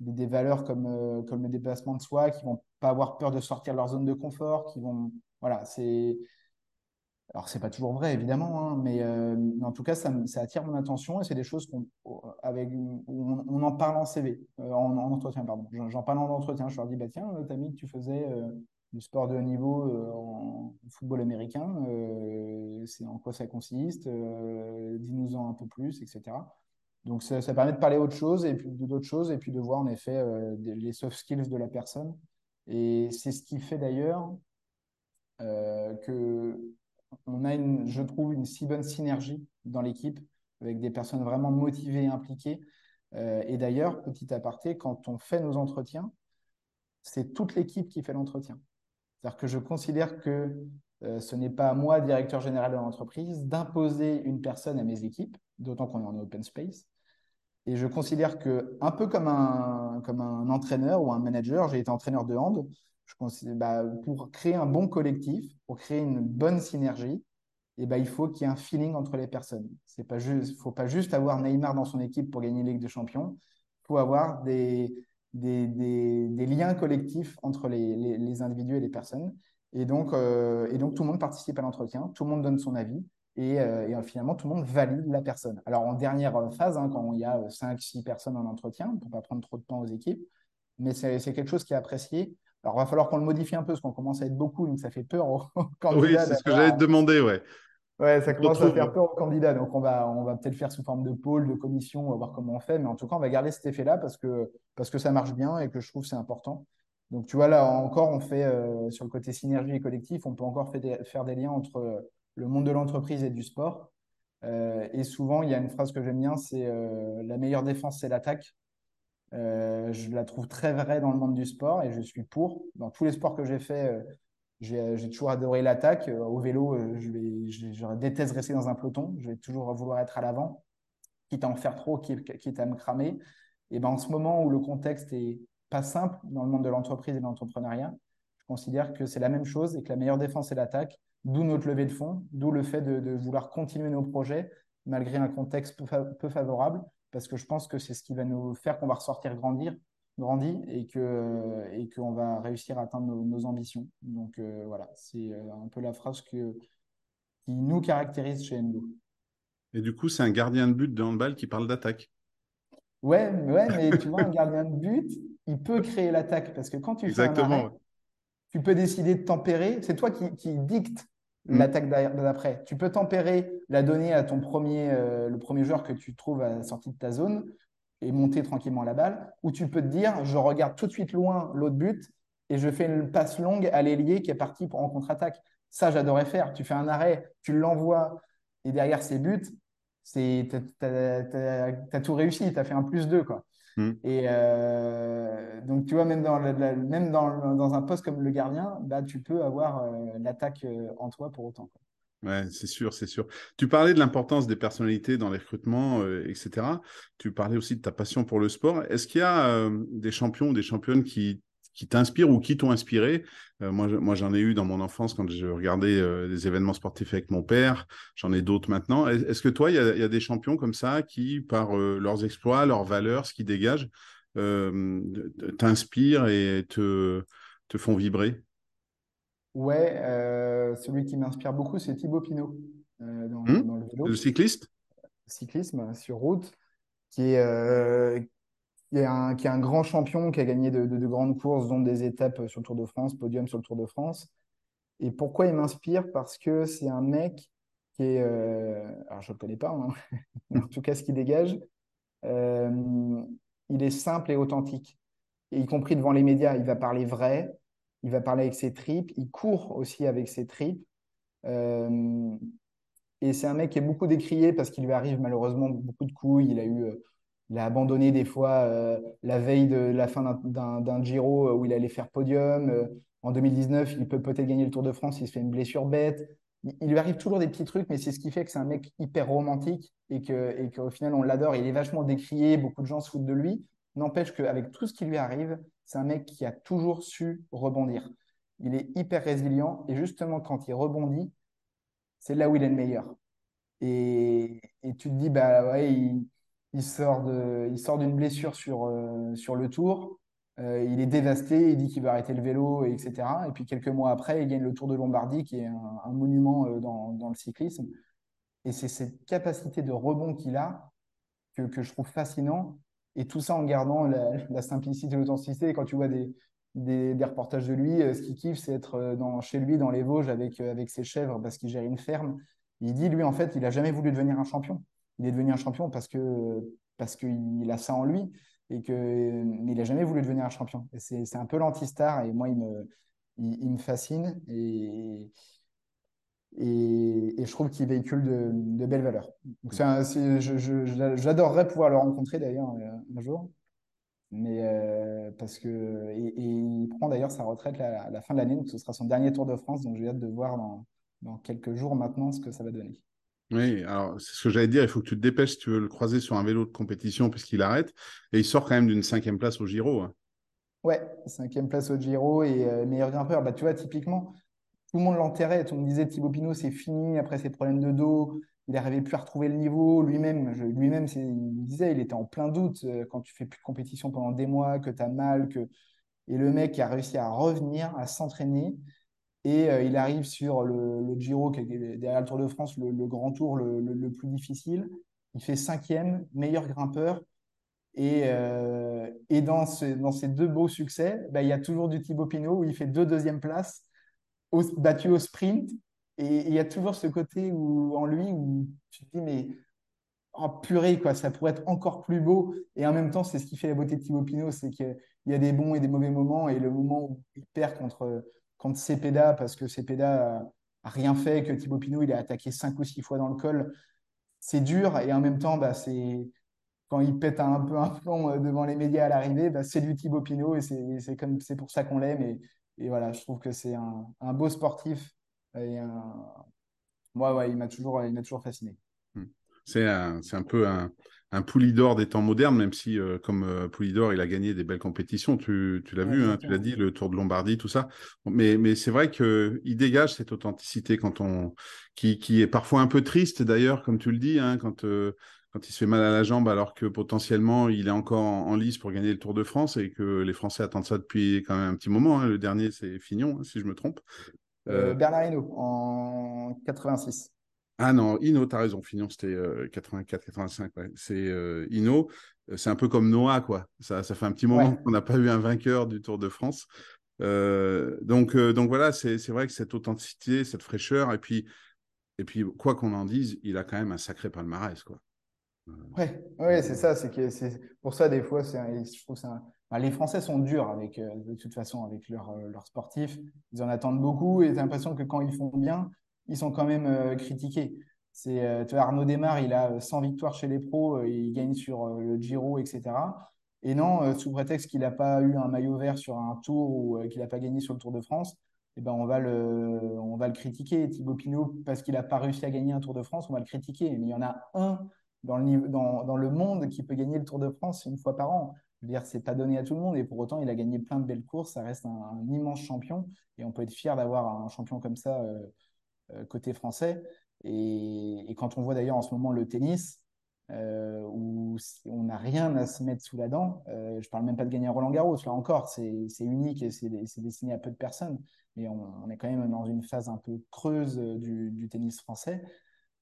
des, valeurs comme, euh, comme le déplacement de soi, qui vont pas avoir peur de sortir de leur zone de confort, qui vont. Voilà, c'est. Alors, c'est pas toujours vrai, évidemment, hein, mais, euh, en tout cas, ça, ça, attire mon attention et c'est des choses qu'on, avec, on, en parle en CV, euh, en, entretien, pardon. J'en parle en entretien. Je leur dis, bah, tiens, tu as mis que tu faisais du sport de haut niveau en football américain, c'est en quoi ça consiste, dis-nous-en un peu plus, etc. Donc, ça, permet de parler autre chose et puis d'autres choses et puis de voir en effet euh, les soft skills de la personne. Et c'est ce qui fait d'ailleurs euh, que on a, une, je trouve, une si bonne synergie dans l'équipe avec des personnes vraiment motivées et impliquées. Euh, et d'ailleurs, petit aparté, quand on fait nos entretiens, c'est toute l'équipe qui fait l'entretien. C'est-à-dire que je considère que ce n'est pas à moi, directeur général de l'entreprise, d'imposer une personne à mes équipes, d'autant qu'on est en open space, et je considère que, un peu comme un, comme un entraîneur ou un manager, j'ai été entraîneur de hand, bah, pour créer un bon collectif, pour créer une bonne synergie, eh bah, il faut qu'il y ait un feeling entre les personnes. Il ne faut pas juste avoir Neymar dans son équipe pour gagner la Ligue des Champions. Il faut avoir des, des, des, liens collectifs entre les, les, individus et les personnes. Et donc, euh, et donc, tout le monde participe à l'entretien, tout le monde donne son avis. Euh, et, finalement, tout le monde valide la personne. Alors, en dernière phase, hein, quand il y a 5-6 personnes en entretien, pour ne pas prendre trop de temps aux équipes, mais c'est quelque chose qui est apprécié. Alors, il va falloir qu'on le modifie un peu, parce qu'on commence à être beaucoup, donc ça fait peur aux [LAUGHS] candidats. Oui, c'est ce que j'allais te demander, ouais. Ouais, ça commence à faire peur aux candidats. Donc, on va, on va peut-être faire sous forme de pôle, de commission, on va voir comment on fait. Mais en tout cas, on va garder cet effet-là parce que, parce que ça marche bien et que je trouve c'est important. Donc, tu vois, là encore, on fait euh, sur le côté synergie et collectif, on peut encore faire des liens entre le monde de l'entreprise et du sport. Euh, et souvent, il y a une phrase que j'aime bien, c'est euh, la meilleure défense, c'est l'attaque. Euh, je la trouve très vraie dans le monde du sport et je suis pour. Dans tous les sports que j'ai fait, j'ai toujours adoré l'attaque. au vélo, je, vais, je, déteste rester dans un peloton. Je vais toujours vouloir être à l'avant, quitte à en faire trop, quitte à me cramer. Et ben, en ce moment où le contexte est pas simple dans le monde de l'entreprise et de l'entrepreneuriat, je considère que c'est la même chose et que la meilleure défense, c'est l'attaque. D'où notre levée de fonds, d'où le fait de, vouloir continuer nos projets malgré un contexte peu, favorable, parce que je pense que c'est ce qui va nous faire qu'on va ressortir grandir, grandi et que et qu'on va réussir à atteindre nos, ambitions. Donc euh, voilà, c'est euh, un peu la phrase qui nous caractérise chez Endo. Et du coup, c'est un gardien de but de handball qui parle d'attaque. Ouais, ouais, mais tu vois, un gardien de but, il peut créer l'attaque parce que quand tu Exactement. fais un arrêt, tu peux décider de tempérer. C'est toi qui, qui dicte Mm. l'attaque d'après. Tu peux tempérer la donnée à ton premier, euh, le premier joueur que tu trouves à la sortie de ta zone et monter tranquillement la balle, ou tu peux te dire, je regarde tout de suite loin l'autre but et je fais une passe longue à l'ailier qui est parti pour, en contre-attaque. Ça, j'adorais faire. Tu fais un arrêt, tu l'envoies et derrière ses buts, tu as, tout réussi, tu as fait un plus 2. Quoi. Mm. Et euh, donc, tu vois, même dans, même dans, dans, un poste comme le gardien, bah, tu peux avoir euh, l'attaque euh, en toi pour autant. Ouais, c'est sûr, c'est sûr. Tu parlais de l'importance des personnalités dans les recrutements, etc. Tu parlais aussi de ta passion pour le sport. Est-ce qu'il y a des champions ou des championnes qui qui t'inspirent ou qui t'ont inspiré. Euh, moi, moi, j'en ai eu dans mon enfance quand je regardais euh, des événements sportifs avec mon père. J'en ai d'autres maintenant. Est-ce que toi, il y, a des champions comme ça qui, par euh, leurs exploits, leurs valeurs, ce qu'ils dégagent, t'inspirent et te, te font vibrer? Ouais, celui qui m'inspire beaucoup, c'est Thibaut Pinot. Dans, hmm le, vélo. le cycliste? Cyclisme sur route, qui est, qui est, un, grand champion, qui a gagné de, de, grandes courses, dont des étapes sur le Tour de France, podium sur le Tour de France. Et pourquoi il m'inspire? Parce que c'est un mec qui est. Euh, alors, je ne le connais pas, hein, [LAUGHS] mais en tout cas, ce qu'il dégage, euh, il est simple et authentique. Et y compris devant les médias, il va parler vrai, il va parler avec ses tripes, il court aussi avec ses tripes. Euh, et c'est un mec qui est beaucoup décrié parce qu'il lui arrive malheureusement beaucoup de couilles. Il a eu il a abandonné des fois euh, la veille de la fin d'un Giro euh, où il allait faire podium. Euh, en 2019, il peut peut-être gagner le Tour de France, il se fait une blessure bête. Il, lui arrive toujours des petits trucs, mais c'est ce qui fait que c'est un mec hyper romantique et qu'au et final, on l'adore. Il est vachement décrié, beaucoup de gens se foutent de lui. N'empêche qu'avec tout ce qui lui arrive, c'est un mec qui a toujours su rebondir. Il est hyper résilient et justement, quand il rebondit, c'est là où il est le meilleur. Et, tu te dis, bah ouais, il, sort de, il sort d'une blessure sur, euh, sur le tour. Euh, il est dévasté, il dit qu'il va arrêter le vélo, etc. Et puis quelques mois après, il gagne le Tour de Lombardie, qui est un, monument euh, dans, dans, le cyclisme. Et c'est cette capacité de rebond qu'il a que, que, je trouve fascinant. Et tout ça en gardant la, simplicité et l'authenticité. Quand tu vois des, des, des, reportages de lui, ce qu'il kiffe, c'est être dans, chez lui, dans les Vosges, avec, avec ses chèvres, parce qu'il gère une ferme. Il dit, lui, en fait, il n'a jamais voulu devenir un champion. Il est devenu un champion parce que parce qu'il a ça en lui et que mais il n'a jamais voulu devenir un champion. C'est un peu l'anti-star et moi, il me, il, me fascine et, et, et je trouve qu'il véhicule de, belles valeurs. J'adorerais pouvoir le rencontrer d'ailleurs un jour. Mais euh, parce que et, il prend d'ailleurs sa retraite à la fin de l'année, donc ce sera son dernier Tour de France, donc j'ai hâte de voir dans, dans quelques jours maintenant ce que ça va donner. Oui, alors c'est ce que j'allais dire, il faut que tu te dépêches si tu veux le croiser sur un vélo de compétition puisqu'il arrête. Et il sort quand même d'une cinquième place au Giro. Hein. Ouais, cinquième place au Giro et euh, meilleur grimpeur. Bah, tu vois, typiquement, tout le monde l'enterrait. Le monde disait Thibaut Pinot, c'est fini après ses problèmes de dos. Il n'arrivait plus à retrouver le niveau. Lui-même, lui-même, il disait, il était en plein doute euh, quand tu fais plus de compétition pendant des mois, que tu as mal, que et le mec a réussi à revenir, à s'entraîner. Et euh, il arrive sur le, Giro, derrière le Tour de France, le, grand tour le, plus difficile. Il fait cinquième, meilleur grimpeur. Et, euh, dans, ces deux beaux succès, bah, il y a toujours du Thibaut Pinot où il fait deux deuxièmes places, battu au sprint. Et il y a toujours ce côté en lui où tu te dis, mais oh, purée, quoi, ça pourrait être encore plus beau. Et en même temps, c'est ce qui fait la beauté de Thibaut Pinot, c'est qu'il y a des bons et des mauvais moments. Et le moment où il perd contre contre Cepeda, parce que Cepeda a, rien fait, que Thibaut Pinot, il a attaqué cinq ou six fois dans le col, c'est dur. Et en même temps, bah, c'est quand il pète un peu un plomb euh, devant les médias à l'arrivée, bah, c'est du Thibaut Pinot et c'est comme c'est pour ça qu'on l'aime. Et, et, voilà, je trouve que c'est un, un, beau sportif. Et. Moi, ouais, il m'a toujours, il toujours fasciné. Hmm. C'est un, peu un, un Poulidor des temps modernes, même si, euh, comme euh, Poulidor, il a gagné des belles compétitions. Tu, tu l'as vu, hein, tu l'as dit, le Tour de Lombardie, tout ça. Mais, mais c'est vrai qu'il dégage cette authenticité quand on, qui, qui est parfois un peu triste, d'ailleurs, comme tu le dis, hein, quand, euh, quand il se fait mal à la jambe, alors que potentiellement, il est encore en, lice pour gagner le Tour de France et que les Français attendent ça depuis quand même un petit moment. Hein. Le dernier, c'est Fignon, si je me trompe. Bernard Hinault, en 86. Ah non, Ino, as raison, Fignon, c'était 84, 85. C'est euh, Ino, euh, c'est un peu comme Noah, quoi. Ça, ça fait un petit moment qu'on n'a pas eu un vainqueur du Tour de France. Euh, donc, donc voilà, c'est vrai que cette authenticité, cette fraîcheur, et puis, et puis quoi qu'on en dise, il a quand même un sacré palmarès, quoi. Ouais, ouais c'est ça. C'est que pour ça des fois, je trouve ça. les Français sont durs avec, de toute façon, avec leurs sportifs. Ils en attendent beaucoup et as l'impression que quand ils font bien, ils sont quand même euh, critiqués. C'est, euh, Arnaud Desmar, il a 100 euh, victoires chez les pros, il gagne sur le Giro, etc. Et non, sous prétexte qu'il n'a pas eu un maillot vert sur un tour ou qu'il n'a pas gagné sur le Tour de France, eh ben on, va le, on va le critiquer. Thibaut Pinot, parce qu'il n'a pas réussi à gagner un Tour de France, on va le critiquer. Mais il y en a un dans le, dans, dans le monde qui peut gagner le Tour de France une fois par an. Je veux dire, c'est pas donné à tout le monde et pour autant, il a gagné plein de belles courses. Ça reste un, immense champion et on peut être fier d'avoir un champion comme ça côté français. Et, quand on voit d'ailleurs en ce moment le tennis, euh, où on n'a rien à se mettre sous la dent. Euh, je parle même pas de gagner Roland Garros, là encore, c'est unique et c'est destiné à peu de personnes, mais on, est quand même dans une phase un peu creuse du, tennis français.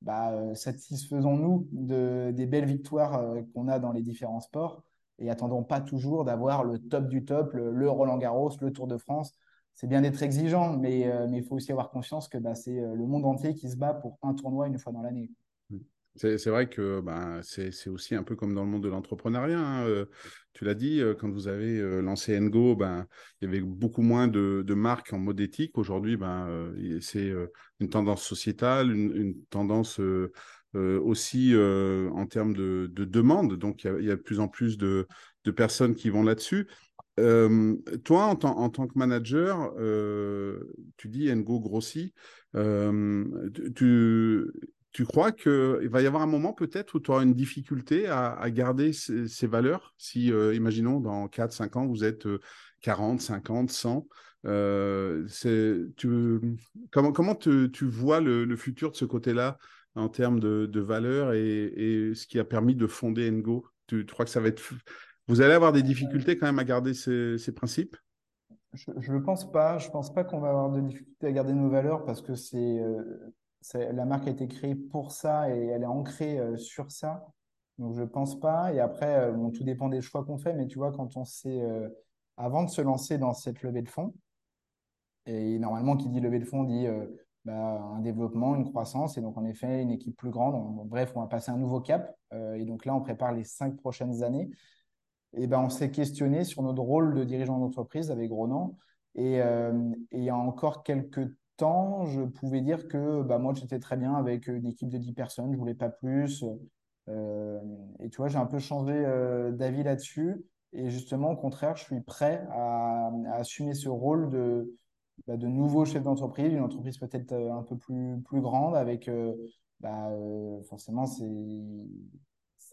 Bah, satisfaisons-nous de, des belles victoires qu'on a dans les différents sports et attendons pas toujours d'avoir le top du top, le, Roland Garros, le Tour de France c'est bien d'être exigeant, mais euh, il faut aussi avoir conscience que bah, c'est euh, le monde entier qui se bat pour un tournoi une fois dans l'année. Mmh. C'est vrai que bah, c'est aussi un peu comme dans le monde de l'entrepreneuriat. Hein, euh, tu l'as dit, quand vous avez lancé Engo, ben, il y avait beaucoup moins de, marques en mode éthique. Aujourd'hui, c'est une tendance sociétale, une, tendance aussi en termes de, demande. Donc, il y, a, de plus en plus de personnes qui vont là-dessus toi, en, tant que manager, tu dis Ngo grossit. tu, tu crois qu'il va y avoir un moment peut-être où tu auras une difficulté à, garder ces, valeurs? Si, imaginons, dans 4, 5 ans, vous êtes 40, 50, 100, tu, comment, tu vois le, futur de ce côté-là en termes de, valeurs et, ce qui a permis de fonder Ngo? Tu, crois que ça va être... Vous allez avoir des difficultés quand même à garder ces, principes? Je ne pense pas. Je pense pas qu'on va avoir de difficultés à garder nos valeurs parce que c'est la marque a été créée pour ça et elle est ancrée euh, sur ça. Donc, je ne pense pas. Et après, euh, tout dépend des choix qu'on fait. Mais tu vois, quand on sait, euh, avant de se lancer dans cette levée de fonds, et normalement, qui dit levée de fonds dit bah, un développement, une croissance, et donc en effet, une équipe plus grande. bref, on va passer un nouveau cap. et donc là, on prépare les cinq prochaines années. Et ben, on s'est questionné sur notre rôle de dirigeant d'entreprise avec Ronan. Et, et il y a encore quelques temps, je pouvais dire que bah, moi, j'étais très bien avec une équipe de 10 personnes, je voulais pas plus. Euh, et tu vois, j'ai un peu changé euh, d'avis là-dessus. Et justement, au contraire, je suis prêt à, assumer ce rôle de, bah, de nouveau chef d'entreprise, une entreprise peut-être euh, un peu plus, plus grande, avec bah, forcément,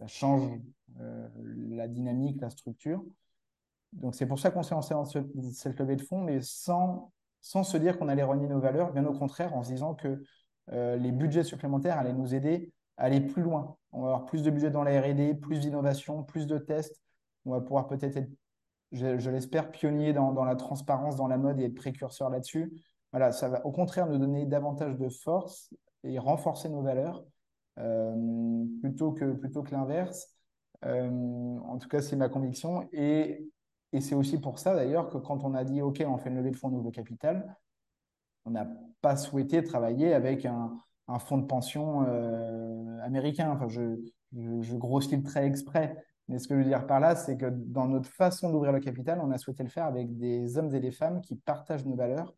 ça change la dynamique, la structure. Donc, c'est pour ça qu'on s'est lancé dans cette levée de fonds, mais sans sans se dire qu'on allait renier nos valeurs, bien au contraire, en se disant que euh, les budgets supplémentaires allaient nous aider à aller plus loin. On va avoir plus de budget dans la RD, plus d'innovation, plus de tests. On va pouvoir peut-être être, je, l'espère, pionnier dans, la transparence, dans la mode et être précurseur là-dessus. Voilà, ça va au contraire nous donner davantage de force et renforcer nos valeurs euh, plutôt que, plutôt que l'inverse. Euh, en tout cas, c'est ma conviction. Et c'est aussi pour ça d'ailleurs que quand on a dit OK, on fait une levée de fonds nouveau capital, on n'a pas souhaité travailler avec un, fonds de pension euh, américain. Enfin, je, je, grossis le trait exprès. Mais ce que je veux dire par là, c'est que dans notre façon d'ouvrir le capital, on a souhaité le faire avec des hommes et des femmes qui partagent nos valeurs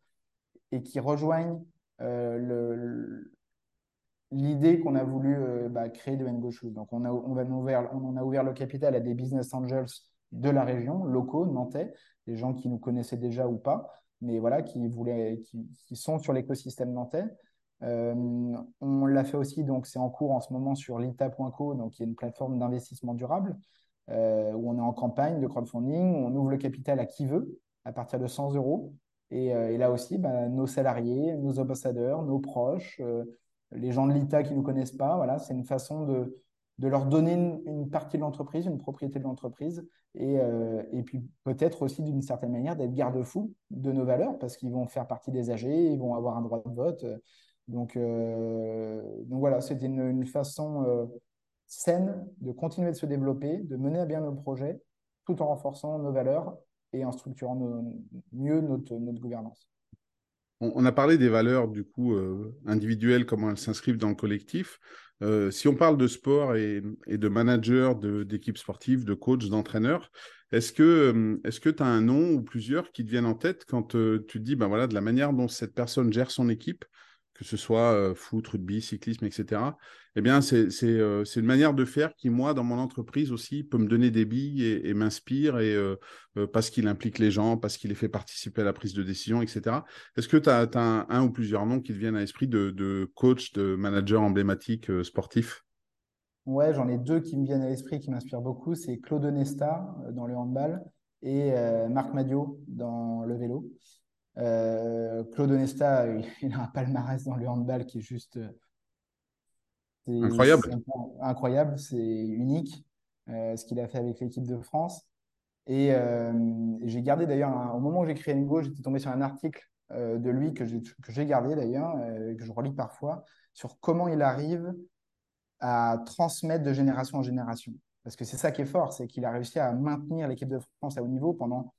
et qui rejoignent euh, l'idée qu'on a voulu euh, bah, créer de Ngo Donc, on, a, on, va ouvert, on a ouvert le capital à des business angels de la région, locaux, nantais, des gens qui nous connaissaient déjà ou pas, mais voilà, qui, voulaient, qui, sont sur l'écosystème nantais. Euh, on l'a fait aussi, donc c'est en cours en ce moment sur lita.co, donc qui est une plateforme d'investissement durable, euh, où on est en campagne de crowdfunding, on ouvre le capital à qui veut, à partir de 100 euros. Et, là aussi, bah, nos salariés, nos ambassadeurs, nos proches, les gens de l'ITA qui ne nous connaissent pas, voilà, c'est une façon de, leur donner une, partie de l'entreprise, une propriété de l'entreprise, et, euh, et, puis peut-être aussi d'une certaine manière d'être garde-fou de nos valeurs, parce qu'ils vont faire partie des AG, ils vont avoir un droit de vote. Donc, euh, voilà, c'était une, façon euh, saine de continuer de se développer, de mener à bien nos projets, tout en renforçant nos valeurs et en structurant mieux notre gouvernance. On, a parlé des valeurs du coup individuelles, comment elles s'inscrivent dans le collectif. Euh, si on parle de sport et, de manager d'équipes sportives, de coachs, d'entraîneurs, est-ce que euh, tu as un nom ou plusieurs qui te viennent en tête quand euh, tu te dis ben voilà, de la manière dont cette personne gère son équipe, que ce soit euh, foot, rugby, cyclisme, etc. Eh bien, c'est euh, une manière de faire qui, moi, dans mon entreprise aussi, peut me donner des billes et, m'inspire, euh, parce qu'il implique les gens, parce qu'il les fait participer à la prise de décision, etc. Est-ce que tu as, un, ou plusieurs noms qui te viennent à l'esprit de, de coach, de manager emblématique sportif? Ouais, j'en ai deux qui me viennent à l'esprit, qui m'inspirent beaucoup. C'est Claude Nesta dans le handball et Marc Madio dans le vélo. Euh, Claude Onesta, [LAUGHS] il a un palmarès dans le handball qui est juste incroyable. incroyable, c'est unique euh, ce qu'il a fait avec l'équipe de France. Et, euh, j'ai gardé d'ailleurs, au moment où j'ai créé Ngo, j'étais tombé sur un article de lui que j'ai gardé d'ailleurs, que je relis parfois, sur comment il arrive à transmettre de génération en génération. Parce que c'est ça qui est fort, c'est qu'il a réussi à maintenir l'équipe de France à haut niveau pendant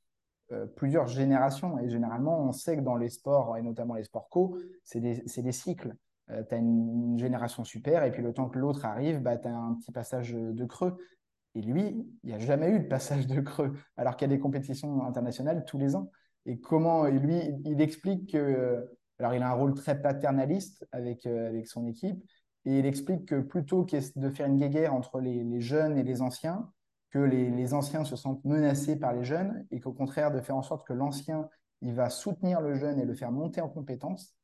euh, plusieurs générations. Et généralement, on sait que dans les sports, et notamment les sports co, c'est des, des, cycles. Euh, tu as une, génération super, et puis le temps que l'autre arrive, bah, tu as un petit passage de creux. Et lui, il n'y a jamais eu de passage de creux, alors qu'il y a des compétitions internationales tous les ans. Et comment, lui, il explique que, alors il a un rôle très paternaliste avec, euh, avec son équipe, et il explique que plutôt que de faire une guéguerre entre les jeunes et les anciens, que les, anciens se sentent menacés par les jeunes et qu'au contraire, de faire en sorte que l'ancien, il va soutenir le jeune et le faire monter en compétences.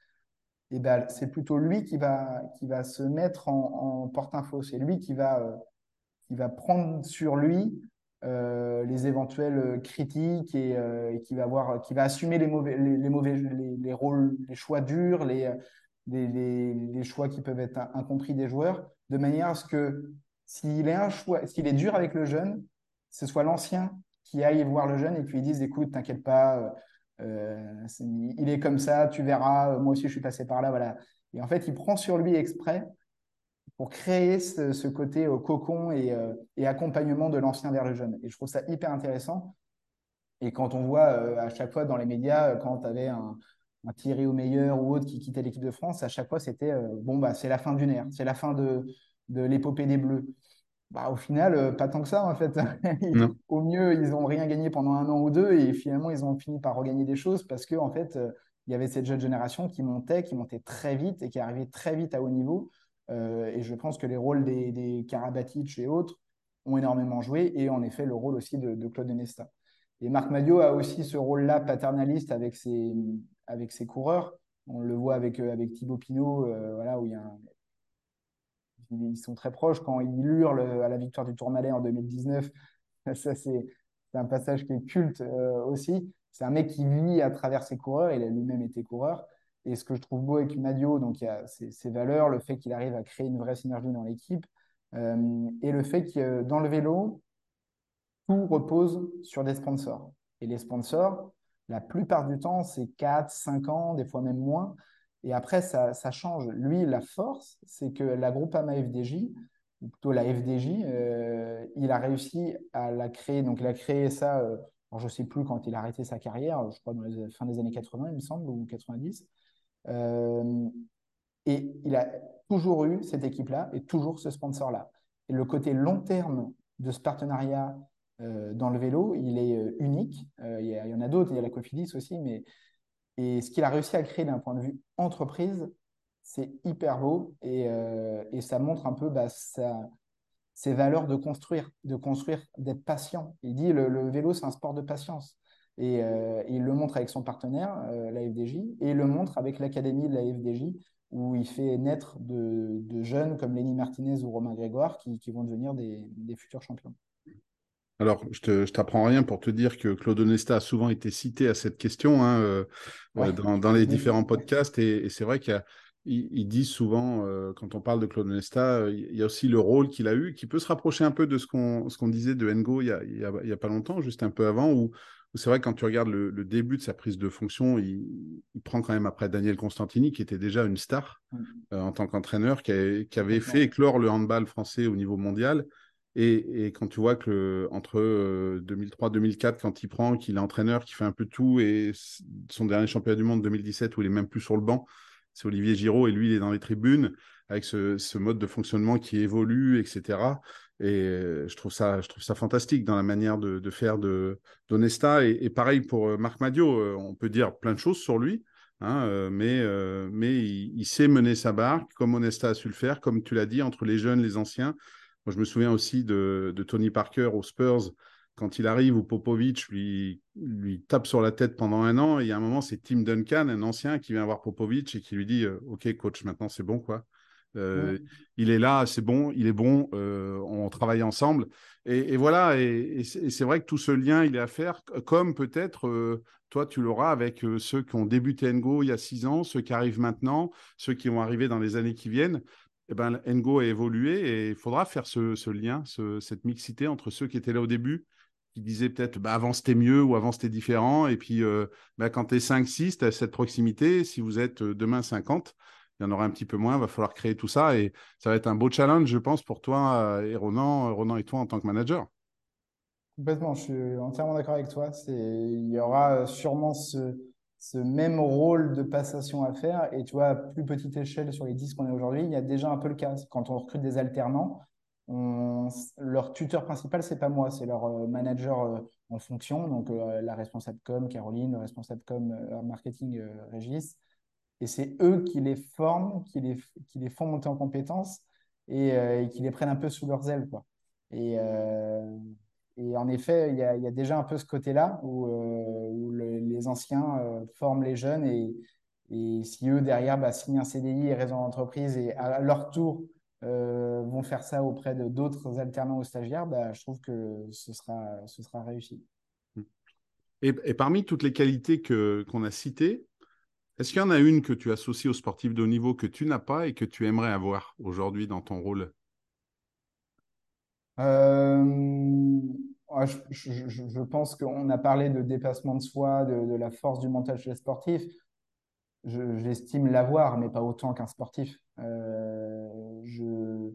et ben, c'est plutôt lui qui va, qui va se mettre en, porte-info. C'est lui qui va, euh, qui va prendre sur lui euh, les éventuelles critiques et, euh, qui, va avoir, qui va assumer les mauvais, les, mauvais les, rôles, les choix durs, les, les, choix qui peuvent être incompris des joueurs, de manière à ce que s'il est, un choix, est dur avec le jeune, ce soit l'ancien qui aille voir le jeune et qui lui dise écoute, t'inquiète pas euh, il est comme ça, tu verras, euh, moi aussi je suis passé par là, voilà. Et en fait, il prend sur lui exprès pour créer ce, côté euh, cocon et, accompagnement de l'ancien vers le jeune. Et je trouve ça hyper intéressant. Et quand on voit à chaque fois dans les médias, quand tu avais un, un Thierry au meilleur ou autre qui quittait l'équipe de France, à chaque fois c'était bon, bah, c'est la fin d'une ère, c'est la fin de, de l'épopée des Bleus. Bah, au final, euh, pas tant que ça, en fait. [LAUGHS] Au mieux, ils n'ont rien gagné pendant un an ou deux et finalement, ils ont fini par regagner des choses parce qu'en en fait, euh, il y avait cette jeune génération qui montait, qui montait très vite et qui arrivait très vite à haut niveau. Euh, et je pense que les rôles des, des Karabatic et autres ont énormément joué et en effet, le rôle aussi de, Claude Nesta. Et Marc Madio a aussi ce rôle-là paternaliste avec ses, avec ses coureurs. On le voit avec, avec Thibaut Pinot, voilà, où il y a un, ils sont très proches quand il hurle à la victoire du Tourmalet en 2019. [LAUGHS] Ça, c'est un passage qui est culte euh, aussi. C'est un mec qui vit à travers ses coureurs. Il a lui-même été coureur. Et ce que je trouve beau avec Madio, donc il y a ses, valeurs, le fait qu'il arrive à créer une vraie synergie dans l'équipe, euh, et le fait que dans le vélo, tout repose sur des sponsors. Et les sponsors, la plupart du temps, c'est 4, 5 ans, des fois même moins. Et après, ça, change. Lui, la force, c'est que la Groupama FDJ, ou plutôt la FDJ, euh, il a réussi à la créer. Donc, il a créé ça, euh, je ne sais plus quand il a arrêté sa carrière, je crois dans les fin des années 80, il me semble, ou 90. Euh, et il a toujours eu cette équipe-là et toujours ce sponsor-là. Et le côté long terme de ce partenariat dans le vélo, il est unique. il, y, en a d'autres, il y a la Cofidis aussi, mais et ce qu'il a réussi à créer d'un point de vue entreprise, c'est hyper beau et, euh, ça montre un peu bah, ses valeurs de construire, de construire, d'être patient. Il dit le, le vélo, c'est un sport de patience. Et, euh, il le montre avec son partenaire, euh, la FDJ, et il le montre avec l'académie de la FDJ, où il fait naître de, jeunes comme Lenny Martinez ou Romain Grégoire qui, vont devenir des futurs champions. Alors, je ne t'apprends rien pour te dire que Claude Onesta a souvent été cité à cette question hein, euh, euh, dans, les différents podcasts. Et, c'est vrai qu'il il, dit souvent, euh, quand on parle de Claude Onesta, il y a aussi le rôle qu'il a eu, qui peut se rapprocher un peu de ce qu'on disait de Ngo il n'y a, pas longtemps, juste un peu avant, où, c'est vrai quand tu regardes le, début de sa prise de fonction, il, prend quand même après Daniel Constantini, qui était déjà une star en tant qu'entraîneur, qui, qui, avait fait éclore le handball français au niveau mondial. Et, quand tu vois que entre 2003-2004, euh, quand il prend, qu'il est entraîneur, qu'il fait un peu tout, et son dernier championnat du monde 2017 où il est même plus sur le banc, c'est Olivier Giraud et lui il est dans les tribunes avec ce, mode de fonctionnement qui évolue, etc. Et euh, je trouve ça, fantastique dans la manière de, faire d'Onesta. Et, pareil pour euh, Marc Madio, on peut dire plein de choses sur lui. Hein, mais mais il, il, sait mener sa barque comme Onesta a su le faire, comme tu l'as dit, entre les jeunes, les anciens. Moi, je me souviens aussi de, Tony Parker aux Spurs, quand il arrive, où Popovic lui, lui tape sur la tête pendant un an. Et il y a un moment, c'est Tim Duncan, un ancien, qui vient voir Popovic et qui lui dit euh, Ok, coach, maintenant c'est bon, quoi. Euh, il est là, c'est bon, il est bon, euh, on travaille ensemble. Et, voilà, et, c'est vrai que tout ce lien, il est à faire, comme peut-être toi, tu l'auras avec ceux qui ont débuté Ngo il y a six ans, ceux qui arrivent maintenant, ceux qui vont arriver dans les années qui viennent eh ben, Ngo a évolué et il faudra faire ce, lien, cette mixité entre ceux qui étaient là au début, qui disaient peut-être bah, avant c'était mieux ou avant c'était différent. Et puis euh, bah, quand tu es 5-6, tu as cette proximité. Si vous êtes euh, demain 50, il y en aura un petit peu moins. Il va falloir créer tout ça. Et ça va être un beau challenge, je pense, pour toi euh, et Ronan, Ronan et toi en tant que manager. Complètement, je suis entièrement d'accord avec toi. Il y aura sûrement ce, ce même rôle de passation à faire. Et tu vois, à plus petite échelle sur les 10 qu'on est aujourd'hui, il y a déjà un peu le cas. Quand on recrute des alternants, leur tuteur principal, c'est pas moi, c'est leur euh, manager euh, en fonction, donc euh, la responsable com, Caroline, le responsable com marketing, Régis. Et c'est eux qui les forment, qui les, qui les font monter en compétences et, qui les prennent un peu sous leurs ailes. Quoi. Et, et en effet, il y, a, déjà un peu ce côté-là où, euh, les anciens euh, forment les jeunes et, si eux, derrière, bah, signent un CDI et raison d'entreprise et à leur tour euh, vont faire ça auprès de d'autres alternants ou stagiaires, bah, je trouve que ce sera, réussi. Et, parmi toutes les qualités qu'on a citées, est-ce qu'il y en a une que tu associes aux sportifs de haut niveau que tu n'as pas et que tu aimerais avoir aujourd'hui dans ton rôle? Euh, je, pense qu'on a parlé de dépassement de soi, de, la force du mental chez les sportifs. J'estime l'avoir, mais pas autant qu'un sportif. Euh, je,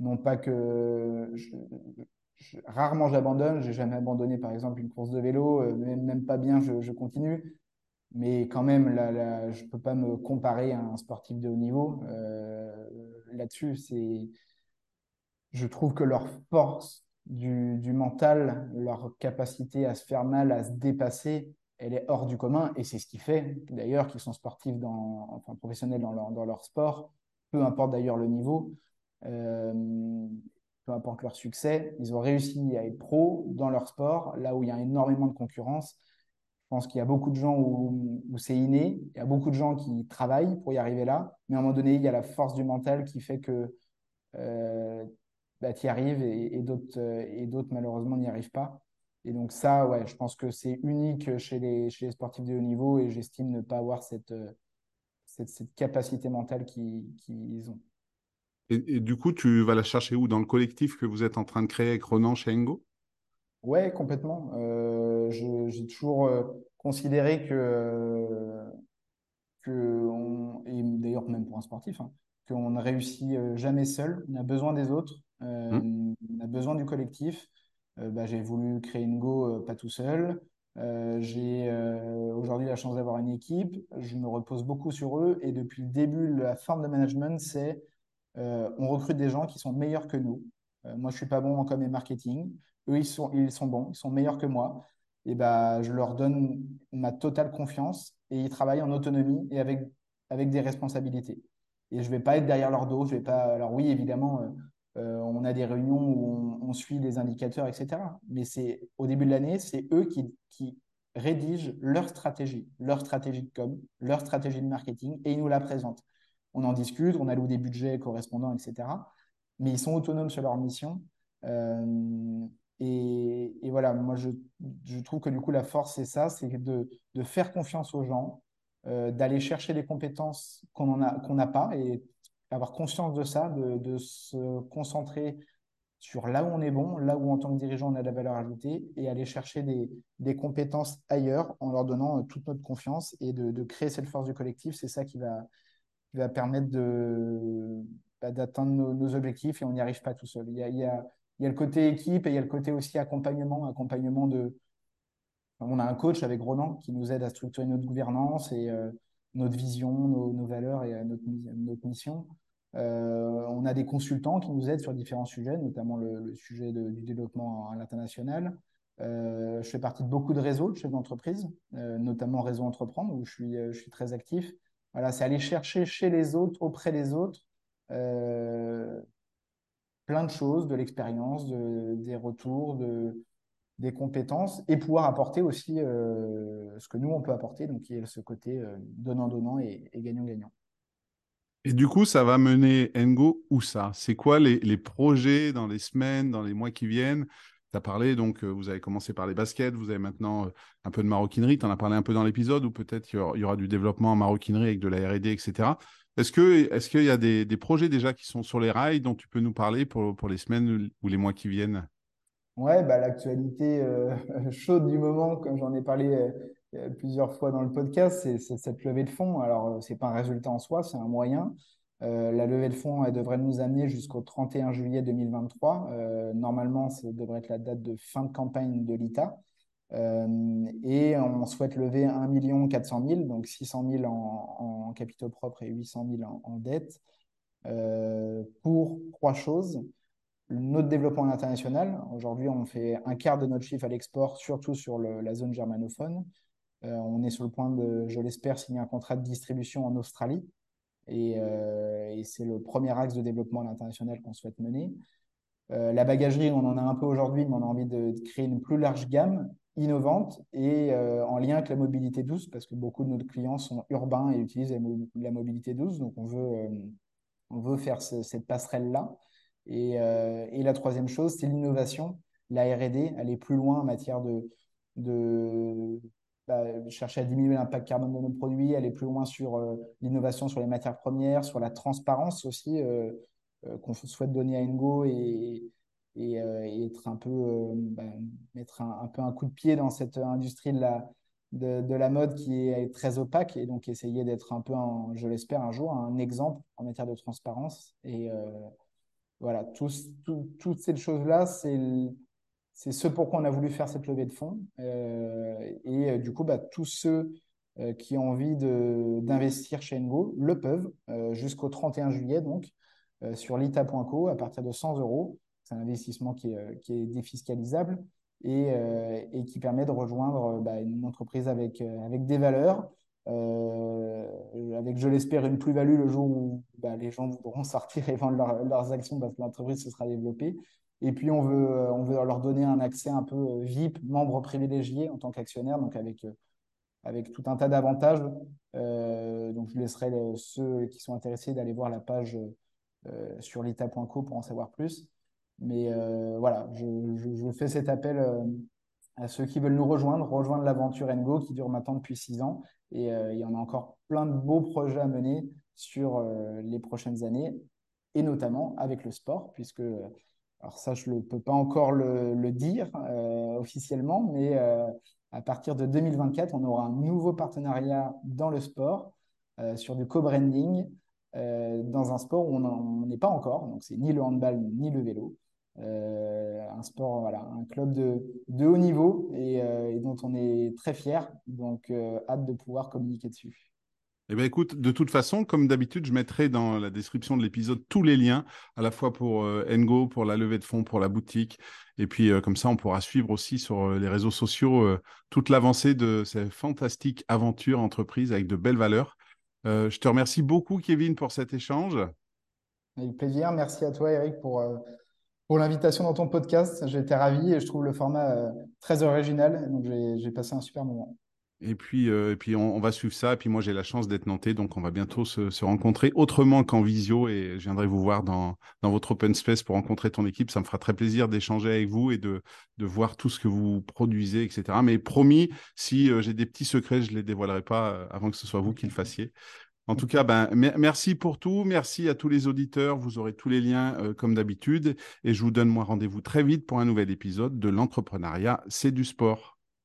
non pas que rarement j'abandonne, j'ai jamais abandonné par exemple une course de vélo, euh, même, pas bien, je, continue. Mais quand même, je ne peux pas me comparer à un sportif de haut niveau. Là-dessus, c'est, je trouve que leur force du, mental, leur capacité à se faire mal, à se dépasser, elle est hors du commun. Et c'est ce qui fait d'ailleurs qu'ils sont sportifs, dans, enfin professionnels dans leur, sport, peu importe d'ailleurs le niveau. Euh, peu importe leur succès, ils ont réussi à être pros dans leur sport, là où il y a énormément de concurrence. Je pense qu'il y a beaucoup de gens où, c'est inné, il y a beaucoup de gens qui travaillent pour y arriver là, mais à un moment donné, il y a la force du mental qui fait que euh, bah, tu y arrives et, euh, et d'autres malheureusement n'y arrivent pas. Et donc ça, ouais, je pense que c'est unique chez les, chez les sportifs de haut niveau et j'estime ne pas avoir cette, euh, cette, cette capacité mentale qu'ils ont. Et, du coup, tu vas la chercher où? Dans le collectif que vous êtes en train de créer avec Ronan chez Engo? Ouais, complètement. Euh, j'ai toujours euh, considéré que, que et d'ailleurs même pour un sportif, hein, qu'on ne réussit jamais seul. On a besoin des autres, mmh. on a besoin du collectif. Bah, j'ai voulu créer Engo pas tout seul. j'ai aujourd'hui la chance d'avoir une équipe. Je me repose beaucoup sur eux et depuis le début, la forme de management, c'est euh, on recrute des gens qui sont meilleurs que nous. Euh, moi, je suis pas bon en com et marketing. Eux, ils sont, ils sont bons, ils sont meilleurs que moi. Et bah, je leur donne ma totale confiance et ils travaillent en autonomie et avec, avec des responsabilités. Et je vais pas être derrière leur dos. Je vais pas. Alors oui, évidemment, euh, on a des réunions où on, suit les indicateurs, etc. Mais c'est au début de l'année, c'est eux qui, rédigent leur stratégie, leur stratégie de com, leur stratégie de marketing et ils nous la présentent on en discute, on alloue des budgets correspondants, etc. Mais ils sont autonomes sur leur mission. Euh, et, voilà, moi, je, trouve que du coup, la force, c'est ça, c'est de, faire confiance aux gens, euh, d'aller chercher des compétences qu'on n'a pas avoir conscience de ça, de, se concentrer sur là où on est bon, là où en tant que dirigeant on a de la valeur ajoutée et aller chercher des, compétences ailleurs en leur donnant euh, toute notre confiance et de, créer cette force du collectif. C'est ça qui va, permettre bah, d'atteindre nos, objectifs et on n'y arrive pas tout seul. Il y a le côté équipe et il y a le côté aussi accompagnement, accompagnement de... On a un coach avec Ronan qui nous aide à structurer notre gouvernance et euh, notre vision, nos, valeurs et euh, notre, mission. Euh, on a des consultants qui nous aident sur différents sujets, notamment le, sujet du développement à l'international. je fais partie de beaucoup de réseaux de chefs d'entreprise, notamment Réseau Entreprendre, où je suis, très actif. Voilà, c'est aller chercher chez les autres, auprès des autres, euh, plein de choses, de l'expérience, de, des retours, de, des compétences, et pouvoir apporter aussi euh, ce que nous, on peut apporter, donc il y a ce côté euh, donnant-donnant et gagnant-gagnant. Et du coup, ça va mener Engo où ça? C'est quoi les, les, projets dans les semaines, dans les mois qui viennent? Tu as parlé, donc euh, vous avez commencé par les baskets, vous avez maintenant un peu de maroquinerie, tu en as parlé un peu dans l'épisode, ou peut-être il y, aura du développement en maroquinerie avec de la RD, etc. Est-ce qu'il est qu'il y a des, des, projets déjà qui sont sur les rails dont tu peux nous parler pour, pour les semaines ou les mois qui viennent? Ouais, bah, l'actualité euh, [LAUGHS] chaude du moment, comme j'en ai parlé plusieurs fois dans le podcast, c'est cette levée de fonds. Alors, ce n'est pas un résultat en soi, c'est un moyen. Euh, la levée de fonds, elle devrait nous amener jusqu'au 31 juillet 2023. Euh, normalement, ça devrait être la date de fin de campagne de l'ITA. Euh, et on souhaite lever 1 400 000, donc 600 000 en, capitaux propres et 800 000 en, dette, pour trois choses. Notre développement international. Aujourd'hui, on fait un quart de notre chiffre à l'export, surtout sur la zone germanophone. on est sur le point de, je l'espère, signer un contrat de distribution en Australie. Euh, et, c'est le premier axe de développement à l'international qu'on souhaite mener. Euh, la bagagerie, on en a un peu aujourd'hui, mais on a envie de, créer une plus large gamme innovante et en lien avec la mobilité douce, parce que beaucoup de nos clients sont urbains et utilisent la, mobilité douce. Donc, on veut, on veut faire cette passerelle-là. Et, et, la troisième chose, c'est l'innovation, la R&D, aller plus loin en matière de, bah, chercher à diminuer l'impact carbone de nos produits, aller plus loin sur euh, l'innovation sur les matières premières, sur la transparence aussi euh, euh, qu'on souhaite donner à Engo et, être un peu, bah, mettre un, peu un coup de pied dans cette industrie de la, de, la mode qui est très opaque et donc essayer d'être un peu, je l'espère un jour, un exemple en matière de transparence. Et voilà, toutes ces choses-là, c'est ce pourquoi on a voulu faire cette levée de fonds. Euh, et euh, du coup, bah, tous ceux euh, qui ont envie d'investir chez Engo le peuvent jusqu'au 31 juillet, donc sur lita.co à partir de 100 euros. C'est un investissement qui est, qui est défiscalisable et, qui permet de rejoindre bah, une entreprise avec des valeurs, avec, je l'espère, une plus-value le jour où bah, les gens voudront [LAUGHS] sortir et vendre leurs actions parce que l'entreprise se sera développée. Et puis, on veut, euh, leur donner un accès un peu euh, VIP, membre privilégié en tant qu'actionnaire, donc avec, euh, tout un tas d'avantages. donc, je laisserai ceux qui sont intéressés d'aller voir la page sur lita.co pour en savoir plus. Mais voilà, je, je, fais cet appel à ceux qui veulent nous rejoindre, rejoindre l'aventure Engo qui dure maintenant depuis six ans. Et il y en a encore plein de beaux projets à mener sur les prochaines années, et notamment avec le sport, puisque alors ça, je ne peux pas encore le, dire euh, officiellement, mais euh, à partir de 2024, on aura un nouveau partenariat dans le sport euh, sur du co-branding dans un sport où on n'est pas encore. Donc c'est ni le handball ni le vélo. Un sport, voilà, un club de, de haut niveau et, et, dont on est très fier. Donc hâte de pouvoir communiquer dessus. Eh bien, écoute, de toute façon, comme d'habitude, je mettrai dans la description de l'épisode tous les liens, à la fois pour euh, Engo, pour la levée de fonds, pour la boutique. Et puis, euh, comme ça, on pourra suivre aussi sur euh, les réseaux sociaux toute l'avancée de ces fantastiques aventures entreprises avec de belles valeurs. je te remercie beaucoup, Kevin, pour cet échange. Avec plaisir. Merci à toi, Eric, pour, pour l'invitation dans ton podcast. J'ai été ravi et je trouve le format très original. Donc, j'ai passé un super moment. Et puis, euh, puis on, va suivre ça. Et puis moi, j'ai la chance d'être nantais, donc on va bientôt se, rencontrer autrement qu'en visio. Et je viendrai vous voir dans, votre open space pour rencontrer ton équipe. Ça me fera très plaisir d'échanger avec vous et de, voir tout ce que vous produisez, etc. Mais promis, si euh, j'ai des petits secrets, je ne les dévoilerai pas euh, avant que ce soit vous qui le fassiez. En tout cas, ben, merci pour tout. Merci à tous les auditeurs. Vous aurez tous les liens comme d'habitude. Et je vous donne moi rendez-vous très vite pour un nouvel épisode de l'entrepreneuriat, c'est du sport.